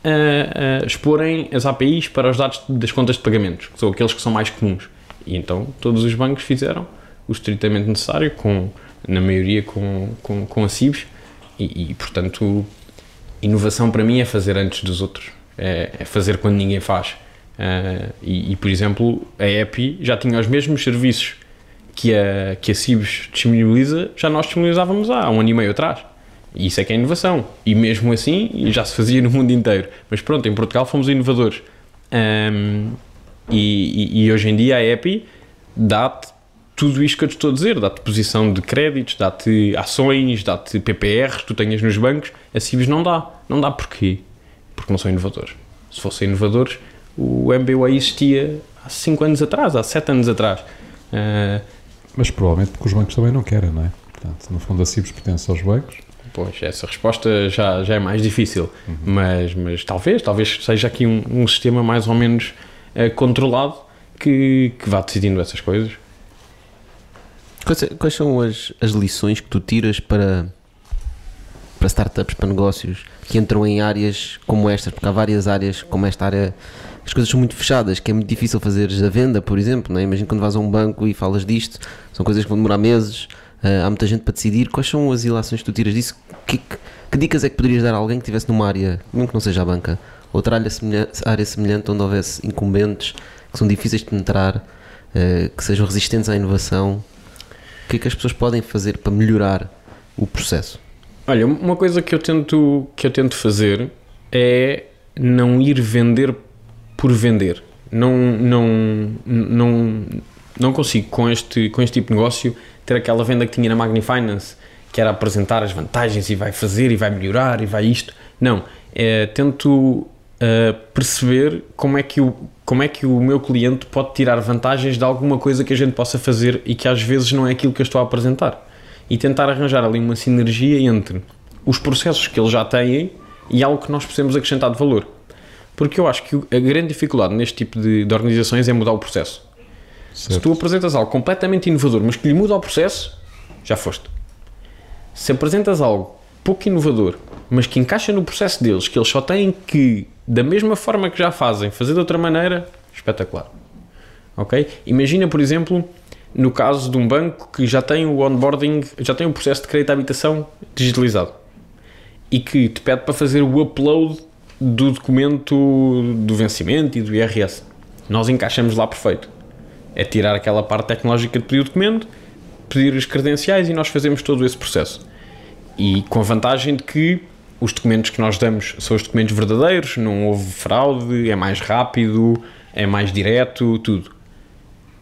a, a exporem as APIs para os dados das contas de pagamentos, que são aqueles que são mais comuns. E então todos os bancos fizeram o estritamente necessário, com, na maioria com, com, com a CIBS, e, e, portanto inovação para mim é fazer antes dos outros, é, é fazer quando ninguém faz. Uh, e, e, por exemplo, a EPI já tinha os mesmos serviços que a, que a CIBS disponibiliza, já nós disponibilizávamos há um ano e meio atrás. Isso é que é inovação. E mesmo assim, já se fazia no mundo inteiro. Mas pronto, em Portugal fomos inovadores. Um, e, e, e, hoje em dia a EPI dá-te tudo isto que eu te estou a dizer: dá-te posição de créditos, dá-te ações, dá-te PPR que tu tenhas nos bancos. A Cibes não dá. Não dá porquê? Porque não são inovadores. Se fossem inovadores, o MBWay existia há 5 anos atrás, há 7 anos atrás. Uh, Mas provavelmente porque os bancos também não querem, não é? Portanto, no fundo a Cibes pertence aos bancos Pois, essa resposta já, já é mais difícil, uhum. mas, mas talvez, talvez seja aqui um, um sistema mais ou menos uh, controlado que, que vá decidindo essas coisas. Quais, quais são as, as lições que tu tiras para, para startups, para negócios que entram em áreas como estas? Porque há várias áreas, como esta área, as coisas são muito fechadas, que é muito difícil fazer a venda, por exemplo. Não é? Imagina quando vais a um banco e falas disto, são coisas que vão demorar meses há muita gente para decidir. Quais são as ilações que tu tiras disso? Que, que, que, dicas é que poderias dar a alguém que estivesse numa área, mesmo que não seja a banca, outra área semelhante, área semelhante onde houvesse incumbentes que são difíceis de penetrar, uh, que sejam resistentes à inovação? O que é que as pessoas podem fazer para melhorar o processo? Olha, uma coisa que eu tento, que eu tento fazer é não ir vender por vender. Não, não, não, não consigo com este, com este tipo de negócio ter aquela venda que tinha na Magnifinance, que era apresentar as vantagens e vai fazer e vai melhorar e vai isto. Não, é, tento uh, perceber como é, que o, como é que o meu cliente pode tirar vantagens de alguma coisa que a gente possa fazer e que às vezes não é aquilo que eu estou a apresentar. E tentar arranjar ali uma sinergia entre os processos que eles já têm e algo que nós precisamos acrescentar de valor. Porque eu acho que a grande dificuldade neste tipo de, de organizações é mudar o processo. Certo. Se tu apresentas algo completamente inovador, mas que lhe muda o processo, já foste. Se apresentas algo pouco inovador, mas que encaixa no processo deles, que eles só têm que, da mesma forma que já fazem, fazer de outra maneira, espetacular. Ok? Imagina, por exemplo, no caso de um banco que já tem o onboarding, já tem o processo de crédito à habitação digitalizado e que te pede para fazer o upload do documento do vencimento e do IRS. Nós encaixamos lá perfeito. É tirar aquela parte tecnológica de pedir o documento, pedir as credenciais e nós fazemos todo esse processo. E com a vantagem de que os documentos que nós damos são os documentos verdadeiros, não houve fraude, é mais rápido, é mais direto, tudo.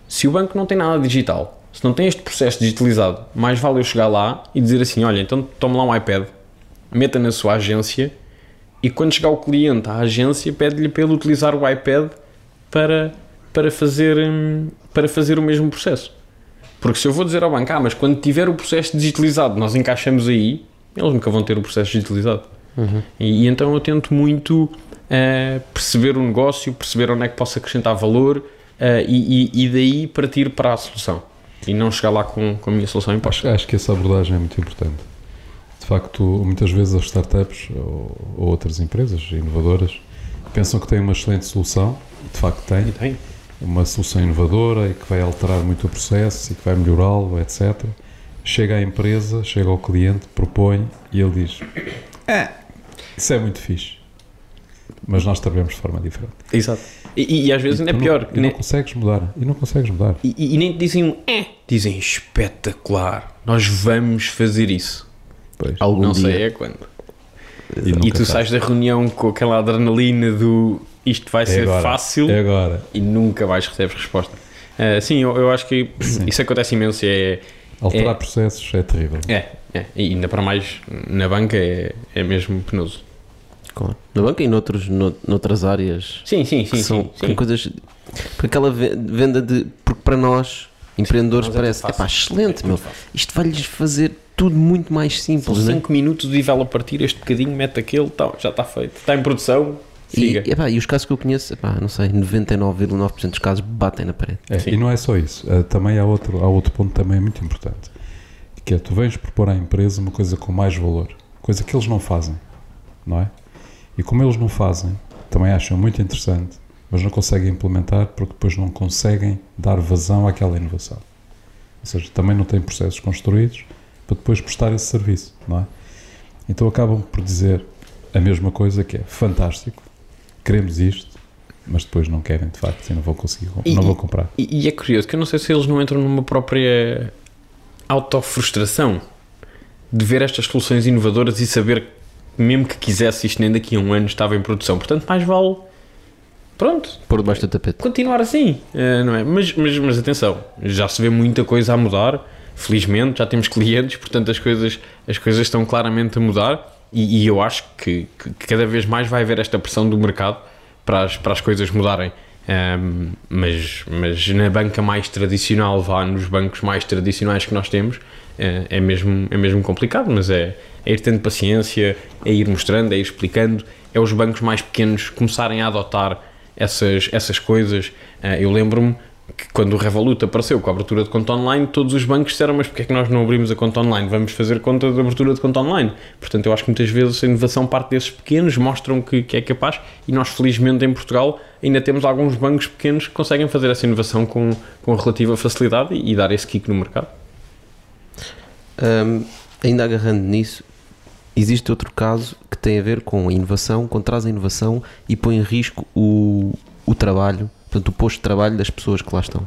Se o banco não tem nada digital, se não tem este processo digitalizado, mais vale eu chegar lá e dizer assim: olha, então tome lá um iPad, meta na sua agência e quando chegar o cliente à agência, pede-lhe para ele utilizar o iPad para, para, fazer, hum, para fazer o mesmo processo. Porque se eu vou dizer ao banco, ah, mas quando tiver o processo digitalizado, nós encaixamos aí, eles nunca vão ter o processo digitalizado. Uhum. E, e, então eu tento muito uh, perceber o negócio, perceber onde é que posso acrescentar valor uh, e, e, e, daí partir para a solução. E não chegar lá com, com a minha solução imposta. Acho, acho que essa abordagem é muito importante facto, muitas vezes as startups ou, ou outras empresas inovadoras pensam que têm uma excelente solução, e de facto têm, tem. Uma solução inovadora e que vai alterar muito o processo e que vai melhorá-lo, etc. Chega à empresa, chega ao cliente, propõe e ele diz: É, isso é muito fixe. Mas nós trabalhamos de forma diferente. Exato. E, e às vezes ainda é pior. Não, e não consegues mudar. E não consegues mudar. E, e nem te dizem um é. Dizem espetacular. Nós vamos fazer isso. Pois. Algum não dia. sei é quando. E, e tu sais da reunião com aquela adrenalina do isto vai é ser agora, fácil é agora. e nunca mais recebes resposta. Uh, sim, eu, eu, acho que sim. isso acontece imenso. É, Alterar é, processos é terrível. É, é, e ainda para mais na banca é, é mesmo penoso. Claro. Na banca e noutros, noutras áreas. Sim, sim, sim. São, sim, sim. coisas. Porque aquela venda de. Porque para nós, empreendedores, parece. É pá, excelente, meu. Isto vai-lhes fazer tudo muito mais simples. 5 né? minutos de vela partir este bocadinho, mete aquele, tá, já está feito. Está em produção. E, epá, e os casos que eu conheço, epá, não sei, 99,9% dos casos batem na parede. É, e não é só isso, uh, também há outro, há outro ponto também muito importante, que é tu vens propor à empresa uma coisa com mais valor, coisa que eles não fazem, não é? E como eles não fazem, também acham muito interessante, mas não conseguem implementar porque depois não conseguem dar vazão àquela inovação. Ou seja, também não têm processos construídos, para depois prestar esse serviço, não é? Então acabam por dizer a mesma coisa que é fantástico, queremos isto, mas depois não querem de facto e não vão conseguir, e, não vão comprar. E, e, é curioso que eu não sei se eles não entram numa própria autofrustração de ver estas soluções inovadoras e saber que mesmo que quisesse isto nem daqui a um ano estava em produção, portanto mais vale pronto, pôr debaixo do tapete. Continuar assim, eh, não é? Mas, mas, mas atenção, já se vê muita coisa a mudar felizmente já temos clientes, portanto as coisas, as coisas estão claramente a mudar e, e eu acho que, que, cada vez mais vai haver esta pressão do mercado para as, para as coisas mudarem. Um, mas, mas na banca mais tradicional, vá nos bancos mais tradicionais que nós temos, é, é, mesmo, é mesmo complicado, mas é, é ir tendo paciência, é ir mostrando, é ir explicando, é os bancos mais pequenos começarem a adotar essas, essas coisas. Uh, eu lembro-me que quando o Revolut apareceu com a abertura de conta online, todos os bancos disseram, mas porque é que nós não abrimos a conta online? Vamos fazer conta de abertura de conta online. Portanto, eu acho que muitas vezes a inovação parte desses pequenos, mostram que, que é capaz e nós, felizmente, em Portugal, ainda temos alguns bancos pequenos que conseguem fazer essa inovação com, com relativa facilidade e, e dar esse kick no mercado. Um, ainda agarrando nisso, existe outro caso que tem a ver com a inovação, traz a inovação e põe em risco o, o trabalho portanto, o posto de trabalho das pessoas que lá estão.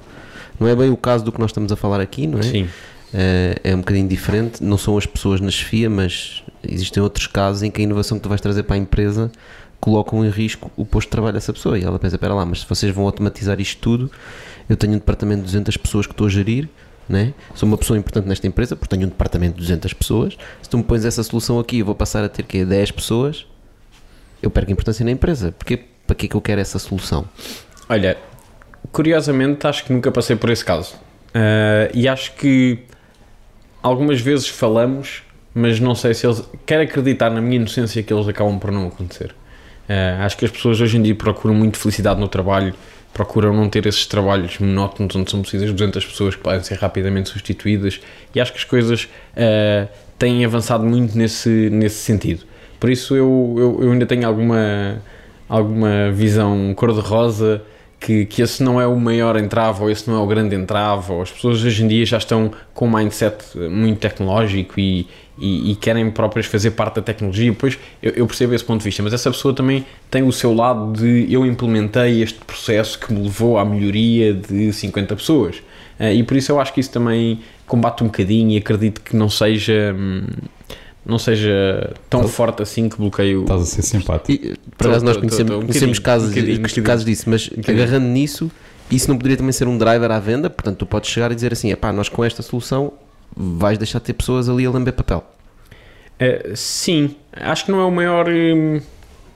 Não é bem o caso do que nós estamos a falar aqui, não é? Sim. É, é um bocadinho diferente, não são as pessoas na chefia, mas existem outros casos em que a inovação que tu vais trazer para a empresa colocam em risco o posto de trabalho dessa pessoa. E ela pensa: espera lá, mas se vocês vão automatizar isto tudo, eu tenho um departamento de 200 pessoas que estou a gerir, né? sou uma pessoa importante nesta empresa, porque tenho um departamento de 200 pessoas. Se tu me pões essa solução aqui, eu vou passar a ter que 10 pessoas, eu perco importância na empresa. Porque, para que é que eu quero essa solução? Olha, curiosamente acho que nunca passei por esse caso. Uh, e acho que algumas vezes falamos, mas não sei se eles. Quero acreditar na minha inocência que eles acabam por não acontecer. Uh, acho que as pessoas hoje em dia procuram muito felicidade no trabalho, procuram não ter esses trabalhos monótonos onde são precisas 200 pessoas que podem ser rapidamente substituídas e acho que as coisas uh, têm avançado muito nesse, nesse sentido. Por isso eu, eu, eu ainda tenho alguma, alguma visão cor-de-rosa que, que esse não é o maior entrave ou esse não é o grande entrave, ou as pessoas hoje em dia já estão com um mindset muito tecnológico e, e, e querem próprias fazer parte da tecnologia. Pois eu, eu, percebo esse ponto de vista, mas essa pessoa também tem o seu lado de eu implementei este processo que me levou à melhoria de 50 pessoas. Uh, e por isso eu acho que isso também combate um bocadinho e acredito que não seja. Hum, não seja tão forte assim que bloqueio. Estás a ser simpático. E, por acaso nós conhecemos, um conhecemos casos, um casos disso, mas um agarrando nisso, isso não poderia também ser um driver à venda? Portanto, tu podes chegar e dizer assim: pá, nós com esta solução vais deixar de ter pessoas ali a lamber papel. Uh, sim, acho que não é o maior, um,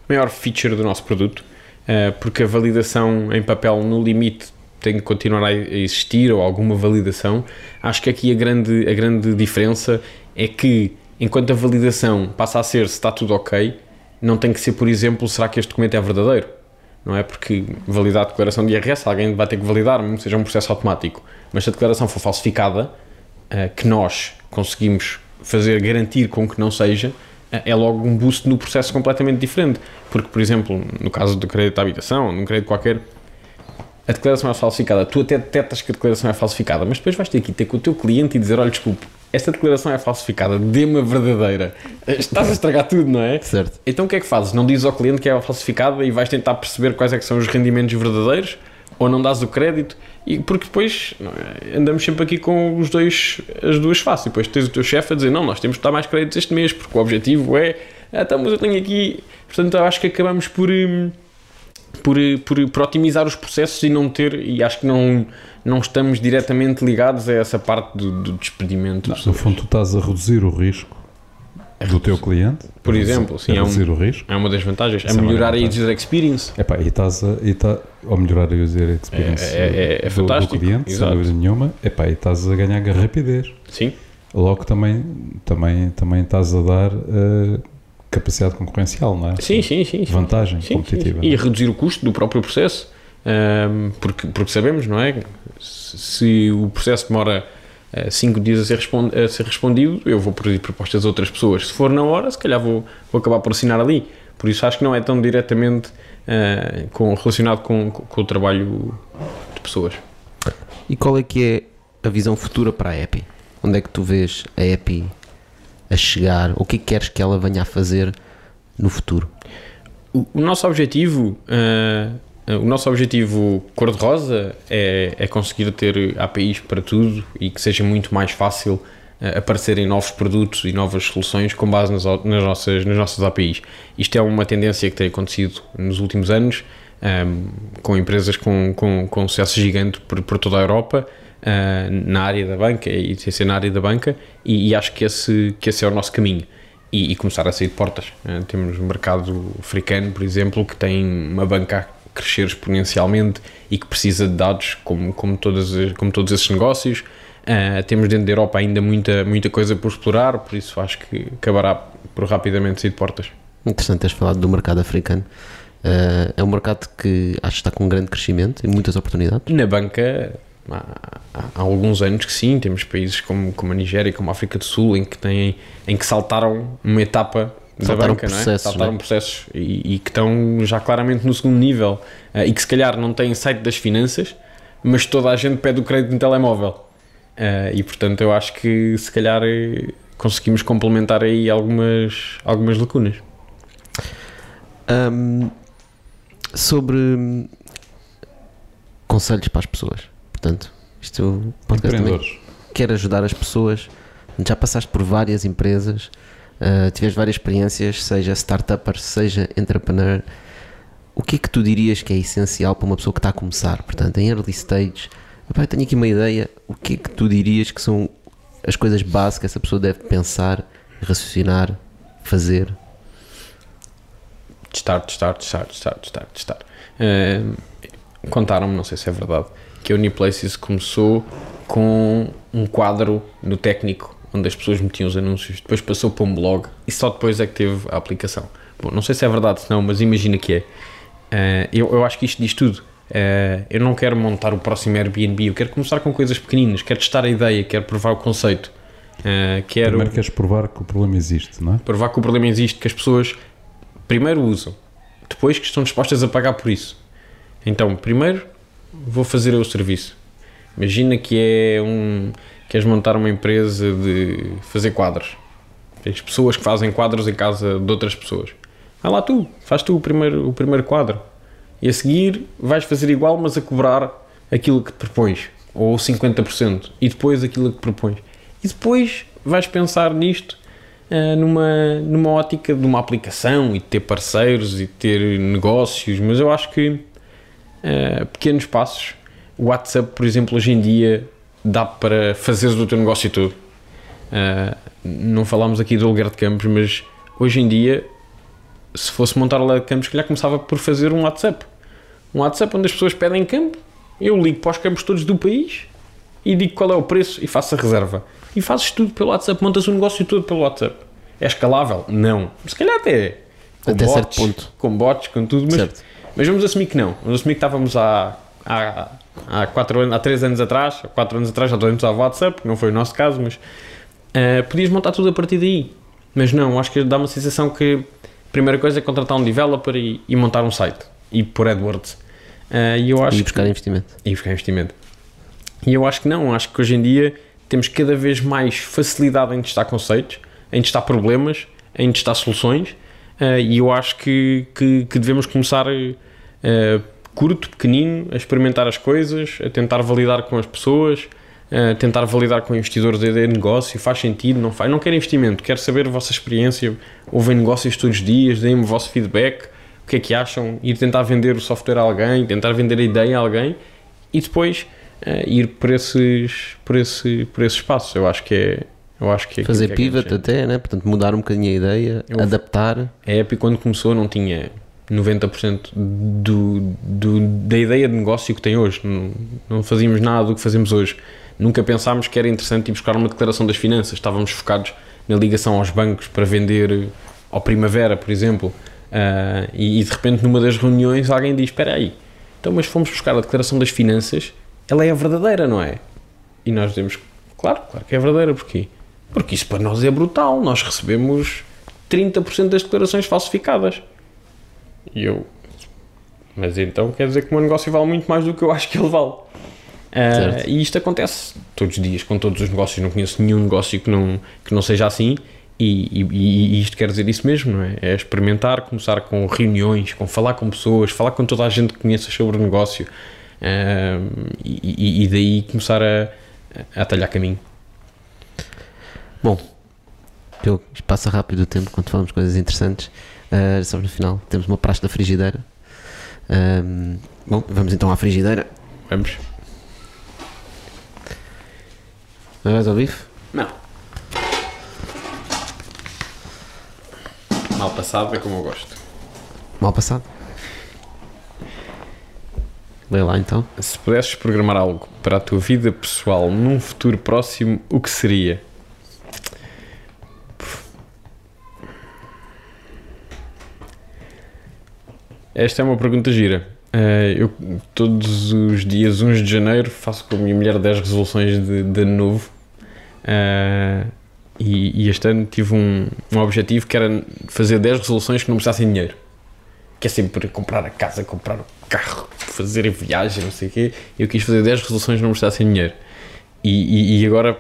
maior feature do nosso produto, uh, porque a validação em papel no limite tem de continuar a existir ou alguma validação. Acho que aqui a grande, a grande diferença é que enquanto a validação passa a ser se está tudo ok, não tem que ser, por exemplo, será que este documento é verdadeiro? Não é? Porque validar a declaração de IRS, alguém vai ter que validar, mesmo que seja um processo automático. Mas se a declaração for falsificada, uh, que nós conseguimos fazer, garantir com que não seja, uh, é logo um boost no processo completamente diferente. Porque, por exemplo, no caso do crédito à habitação, num crédito qualquer, a declaração é falsificada, tu até detectas que a declaração é falsificada, mas depois vais ter que ter com o teu cliente e dizer: olha, desculpe, esta declaração é falsificada, dê-me a verdadeira. Estás a estragar tudo, não é? Certo. Então o que é que fazes? Não dizes ao cliente que é falsificada e vais tentar perceber quais é que são os rendimentos verdadeiros? Ou não dás o crédito? E porque depois é? andamos sempre aqui com os dois, as duas faces. E depois tens o teu chefe a dizer: não, nós temos que dar mais créditos este mês, porque o objetivo é. Ah, então, mas eu tenho aqui. Portanto, eu acho que acabamos por. Hum, por, por, por, otimizar os processos e não ter, e acho que não, não estamos diretamente ligados a essa parte do, do despedimento. Não, no fundo, tu estás a reduzir o risco do teu cliente. Por exemplo, sim, é, um, o risco. é uma das vantagens. É, é melhorar a user experience. Epá, e estás a, e tá, ou melhorar a user experience é, é, é, é do, fantástico. do cliente, Exato. sem dúvida nenhuma. Epá, e estás a ganhar rapidez. Sim. Logo também, também, também estás a dar uh, capacidade concorrencial, não é? Sim, sim, sim. Vantagem sim, competitiva. Sim, E a reduzir o custo do próprio processo, um, porque, porque sabemos, não é? Se o processo demora 5 uh, dias a ser, a ser, respondido, eu vou pedir propostas a outras pessoas. Se for na hora, se calhar vou, vou acabar por assinar ali. Por isso acho que não é tão diretamente uh, com, relacionado com, com, o trabalho de pessoas. E qual é que é a visão futura para a EPI? Onde é que tu vês a EPI a chegar? O que que queres que ela venha a fazer no futuro? O, o nosso objetivo, uh, o nosso objetivo cor-de-rosa é, é, conseguir ter APIs para tudo e que seja muito mais fácil uh, aparecerem novos produtos e novas soluções com base nas, nas, nossas, nas nossas APIs. Isto é uma tendência que tem acontecido nos últimos anos, um, ehm, com empresas com, com, com sucesso gigante por, por toda a Europa uh, na área da banca e sem ser na área da banca e, e, acho que esse, que esse é o nosso caminho e, e começar a sair de portas. Uh, temos o mercado africano, por exemplo, que tem uma banca crescer exponencialmente e que precisa de dados como, como, todas, como todos esses negócios. Uh, temos dentro da Europa ainda muita, muita coisa por explorar, por isso acho que acabará por rapidamente sair de portas. Interessante teres falado do mercado africano. Uh, é um mercado que acho que está com um grande crescimento e muitas oportunidades. Na banca, há, há, alguns anos que sim, temos países como, como a Nigéria, como a África do Sul, em que, têm, em que saltaram uma etapa da banca, processos, não é? Saltaram não é? processos e, e, que estão já claramente no segundo nível uh, e que se calhar não têm site das finanças, mas toda a gente pede o crédito no telemóvel. Uh, e portanto eu acho que se calhar eh, conseguimos complementar aí algumas, algumas lacunas. Um, sobre conselhos para as pessoas. Portanto, isto podcast também quer ajudar as pessoas. Já passaste por várias empresas, uh, tiveste várias experiências, seja startupper, seja entrepreneur. O que é que tu dirias que é essencial para uma pessoa que está a começar? Portanto, em early stage, Epá, tenho aqui uma ideia. O que é que tu dirias que são as coisas básicas que essa pessoa deve pensar, raciocinar, fazer? Testar, testar, testar, testar, testar, testar. Uh, Contaram-me, não sei se é verdade, que a Uniplaces começou com um quadro no técnico onde as pessoas metiam os anúncios, depois passou para um blog e só depois é que teve a aplicação. Bom, não sei se é verdade, se não, mas imagina que é. Uh, eu, eu acho que isto diz tudo. Uh, eu não quero montar o próximo Airbnb, eu quero começar com coisas pequeninas, quero testar a ideia, quero provar o conceito. Uh, quero primeiro queres provar que o problema existe, não é? Provar que o problema existe, que as pessoas primeiro usam, depois que estão dispostas a pagar por isso. Então, primeiro vou fazer o serviço. Imagina que é um. Queres montar uma empresa de fazer quadros. Tens pessoas que fazem quadros em casa de outras pessoas. Vai lá tu, faz tu o primeiro, o primeiro quadro. E a seguir vais fazer igual, mas a cobrar aquilo que te propões. Ou 50%. E depois aquilo que propões. E depois vais pensar nisto uh, numa, numa ótica de uma aplicação e de ter parceiros e de ter negócios. Mas eu acho que uh, pequenos passos. O WhatsApp, por exemplo, hoje em dia dá para fazeres o teu negócio todo. Uh, não falámos aqui do lugar de campos, mas hoje em dia, se fosse montar o lugar de campos, que já começava por fazer um WhatsApp. Um WhatsApp onde as pessoas pedem campo, eu ligo para os campos todos do país e digo qual é o preço e faço a reserva e fazes tudo pelo WhatsApp, montas o negócio todo pelo WhatsApp. É escalável? Não. Se calhar até é. Com até bots, certo ponto. Com bots, com tudo, mas, mas vamos assumir que não. Vamos assumir que estávamos há, há, há, quatro anos, há três anos atrás, há quatro anos atrás já todos usava o WhatsApp, não foi o nosso caso, mas uh, podias montar tudo a partir daí. Mas não, acho que dá uma sensação que a primeira coisa é contratar um developer e, e montar um site e por AdWords. Uh, e, eu acho e buscar que, investimento. E buscar investimento. E eu acho que não, acho que hoje em dia temos cada vez mais facilidade em testar conceitos, em testar problemas, em testar soluções uh, e eu acho que, que, que devemos começar uh, curto, pequenino, a experimentar as coisas, a tentar validar com as pessoas, a tentar validar com investidores de negócio, faz sentido, não faz, não quero investimento, quero saber a vossa experiência, ouvem negócios todos os dias, deem-me o vosso feedback, o que é que acham, ir tentar vender o software a alguém, tentar vender a ideia a alguém e depois uh, ir por esses, por, esse, por esses passos. Eu acho que é. Eu acho que é Fazer que é pivot até, né? portanto mudar um bocadinho a ideia, eu, adaptar. A Epic quando começou não tinha 90% do, do, da ideia de negócio que tem hoje. Não, não fazíamos nada do que fazemos hoje. Nunca pensámos que era interessante ir buscar uma declaração das finanças. Estávamos focados na ligação aos bancos para vender ao Primavera, por exemplo. Uh, e, e, de repente, numa das reuniões, alguém diz: Espera aí, então, mas fomos buscar a declaração das finanças ela é verdadeira, não é? E nós dizemos, claro, claro que é verdadeira, porquê? Porque isso para nós é brutal, nós recebemos 30% das declarações falsificadas. E eu, mas então quer dizer que o meu negócio vale muito mais do que eu acho que ele vale. Uh, e isto acontece todos os dias com todos os negócios. Não conheço nenhum negócio que não, que não seja assim. E, e, e, isto quer dizer isso mesmo, não é? É experimentar, começar com reuniões, com falar com pessoas, falar com toda a gente que conheça sobre o negócio, e, e, daí começar a, a talhar caminho. Bom, eu, passa rápido o tempo quando falamos coisas interessantes. Uh, só no final temos uma praxe da frigideira. Um, bom, vamos então à frigideira. Vamos. Vais ao bife? Não. Mal passado é como eu gosto. Mal passado? Lê lá então. Se pudesses programar algo para a tua vida pessoal num futuro próximo, o que seria? Esta é uma pergunta gira. Uh, eu todos os dias 1 de janeiro faço com a minha mulher 10 resoluções de, de ano novo. Uh, e, e, este ano tive um, um objetivo que era fazer 10 resoluções que não precisassem dinheiro. Que é sempre comprar a casa, comprar o carro, fazer a viagem, não sei o quê. Eu quis fazer 10 resoluções não me sem dinheiro. E, e, e, agora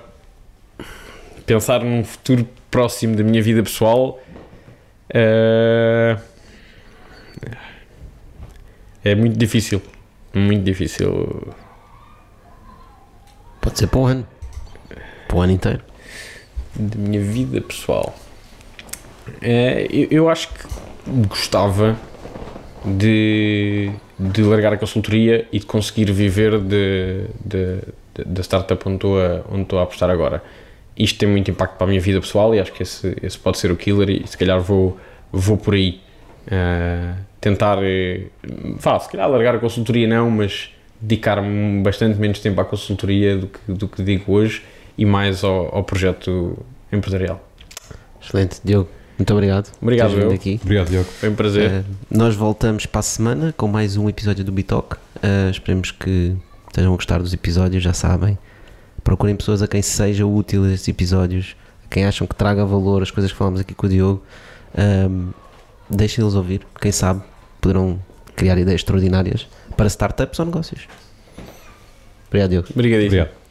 pensar num futuro próximo da minha vida pessoal uh, é muito difícil. Muito difícil. Pode ser para o ano. Para o ano inteiro. Da minha vida pessoal. É, eu, eu acho que gostava de, de largar a consultoria e de conseguir viver de, de, de, da startup onde estou, a, onde estou a apostar agora. Isto tem muito impacto para a minha vida pessoal e acho que esse, esse pode ser o killer e se calhar vou, vou por aí. Uh, tentar, uh, se calhar largar a consultoria não, mas dedicar-me bastante menos tempo à consultoria do que, do que digo hoje e mais ao, ao projeto empresarial. Excelente, Diogo. Muito obrigado. Obrigado, eu. Aqui. Obrigado, Diogo. Foi um prazer. Uh, nós voltamos para a semana com mais um episódio do Bitalk. Uh, esperemos que estejam a gostar dos episódios, já sabem. procurem pessoas a quem seja útil estes episódios, a quem acham que traga valor as coisas que falamos aqui com o Diogo. Um, Deixem-los ouvir, quem sabe poderão criar ideias extraordinárias para startups ou negócios. Obrigado, Diogo. Obrigadíssimo. Obrigado.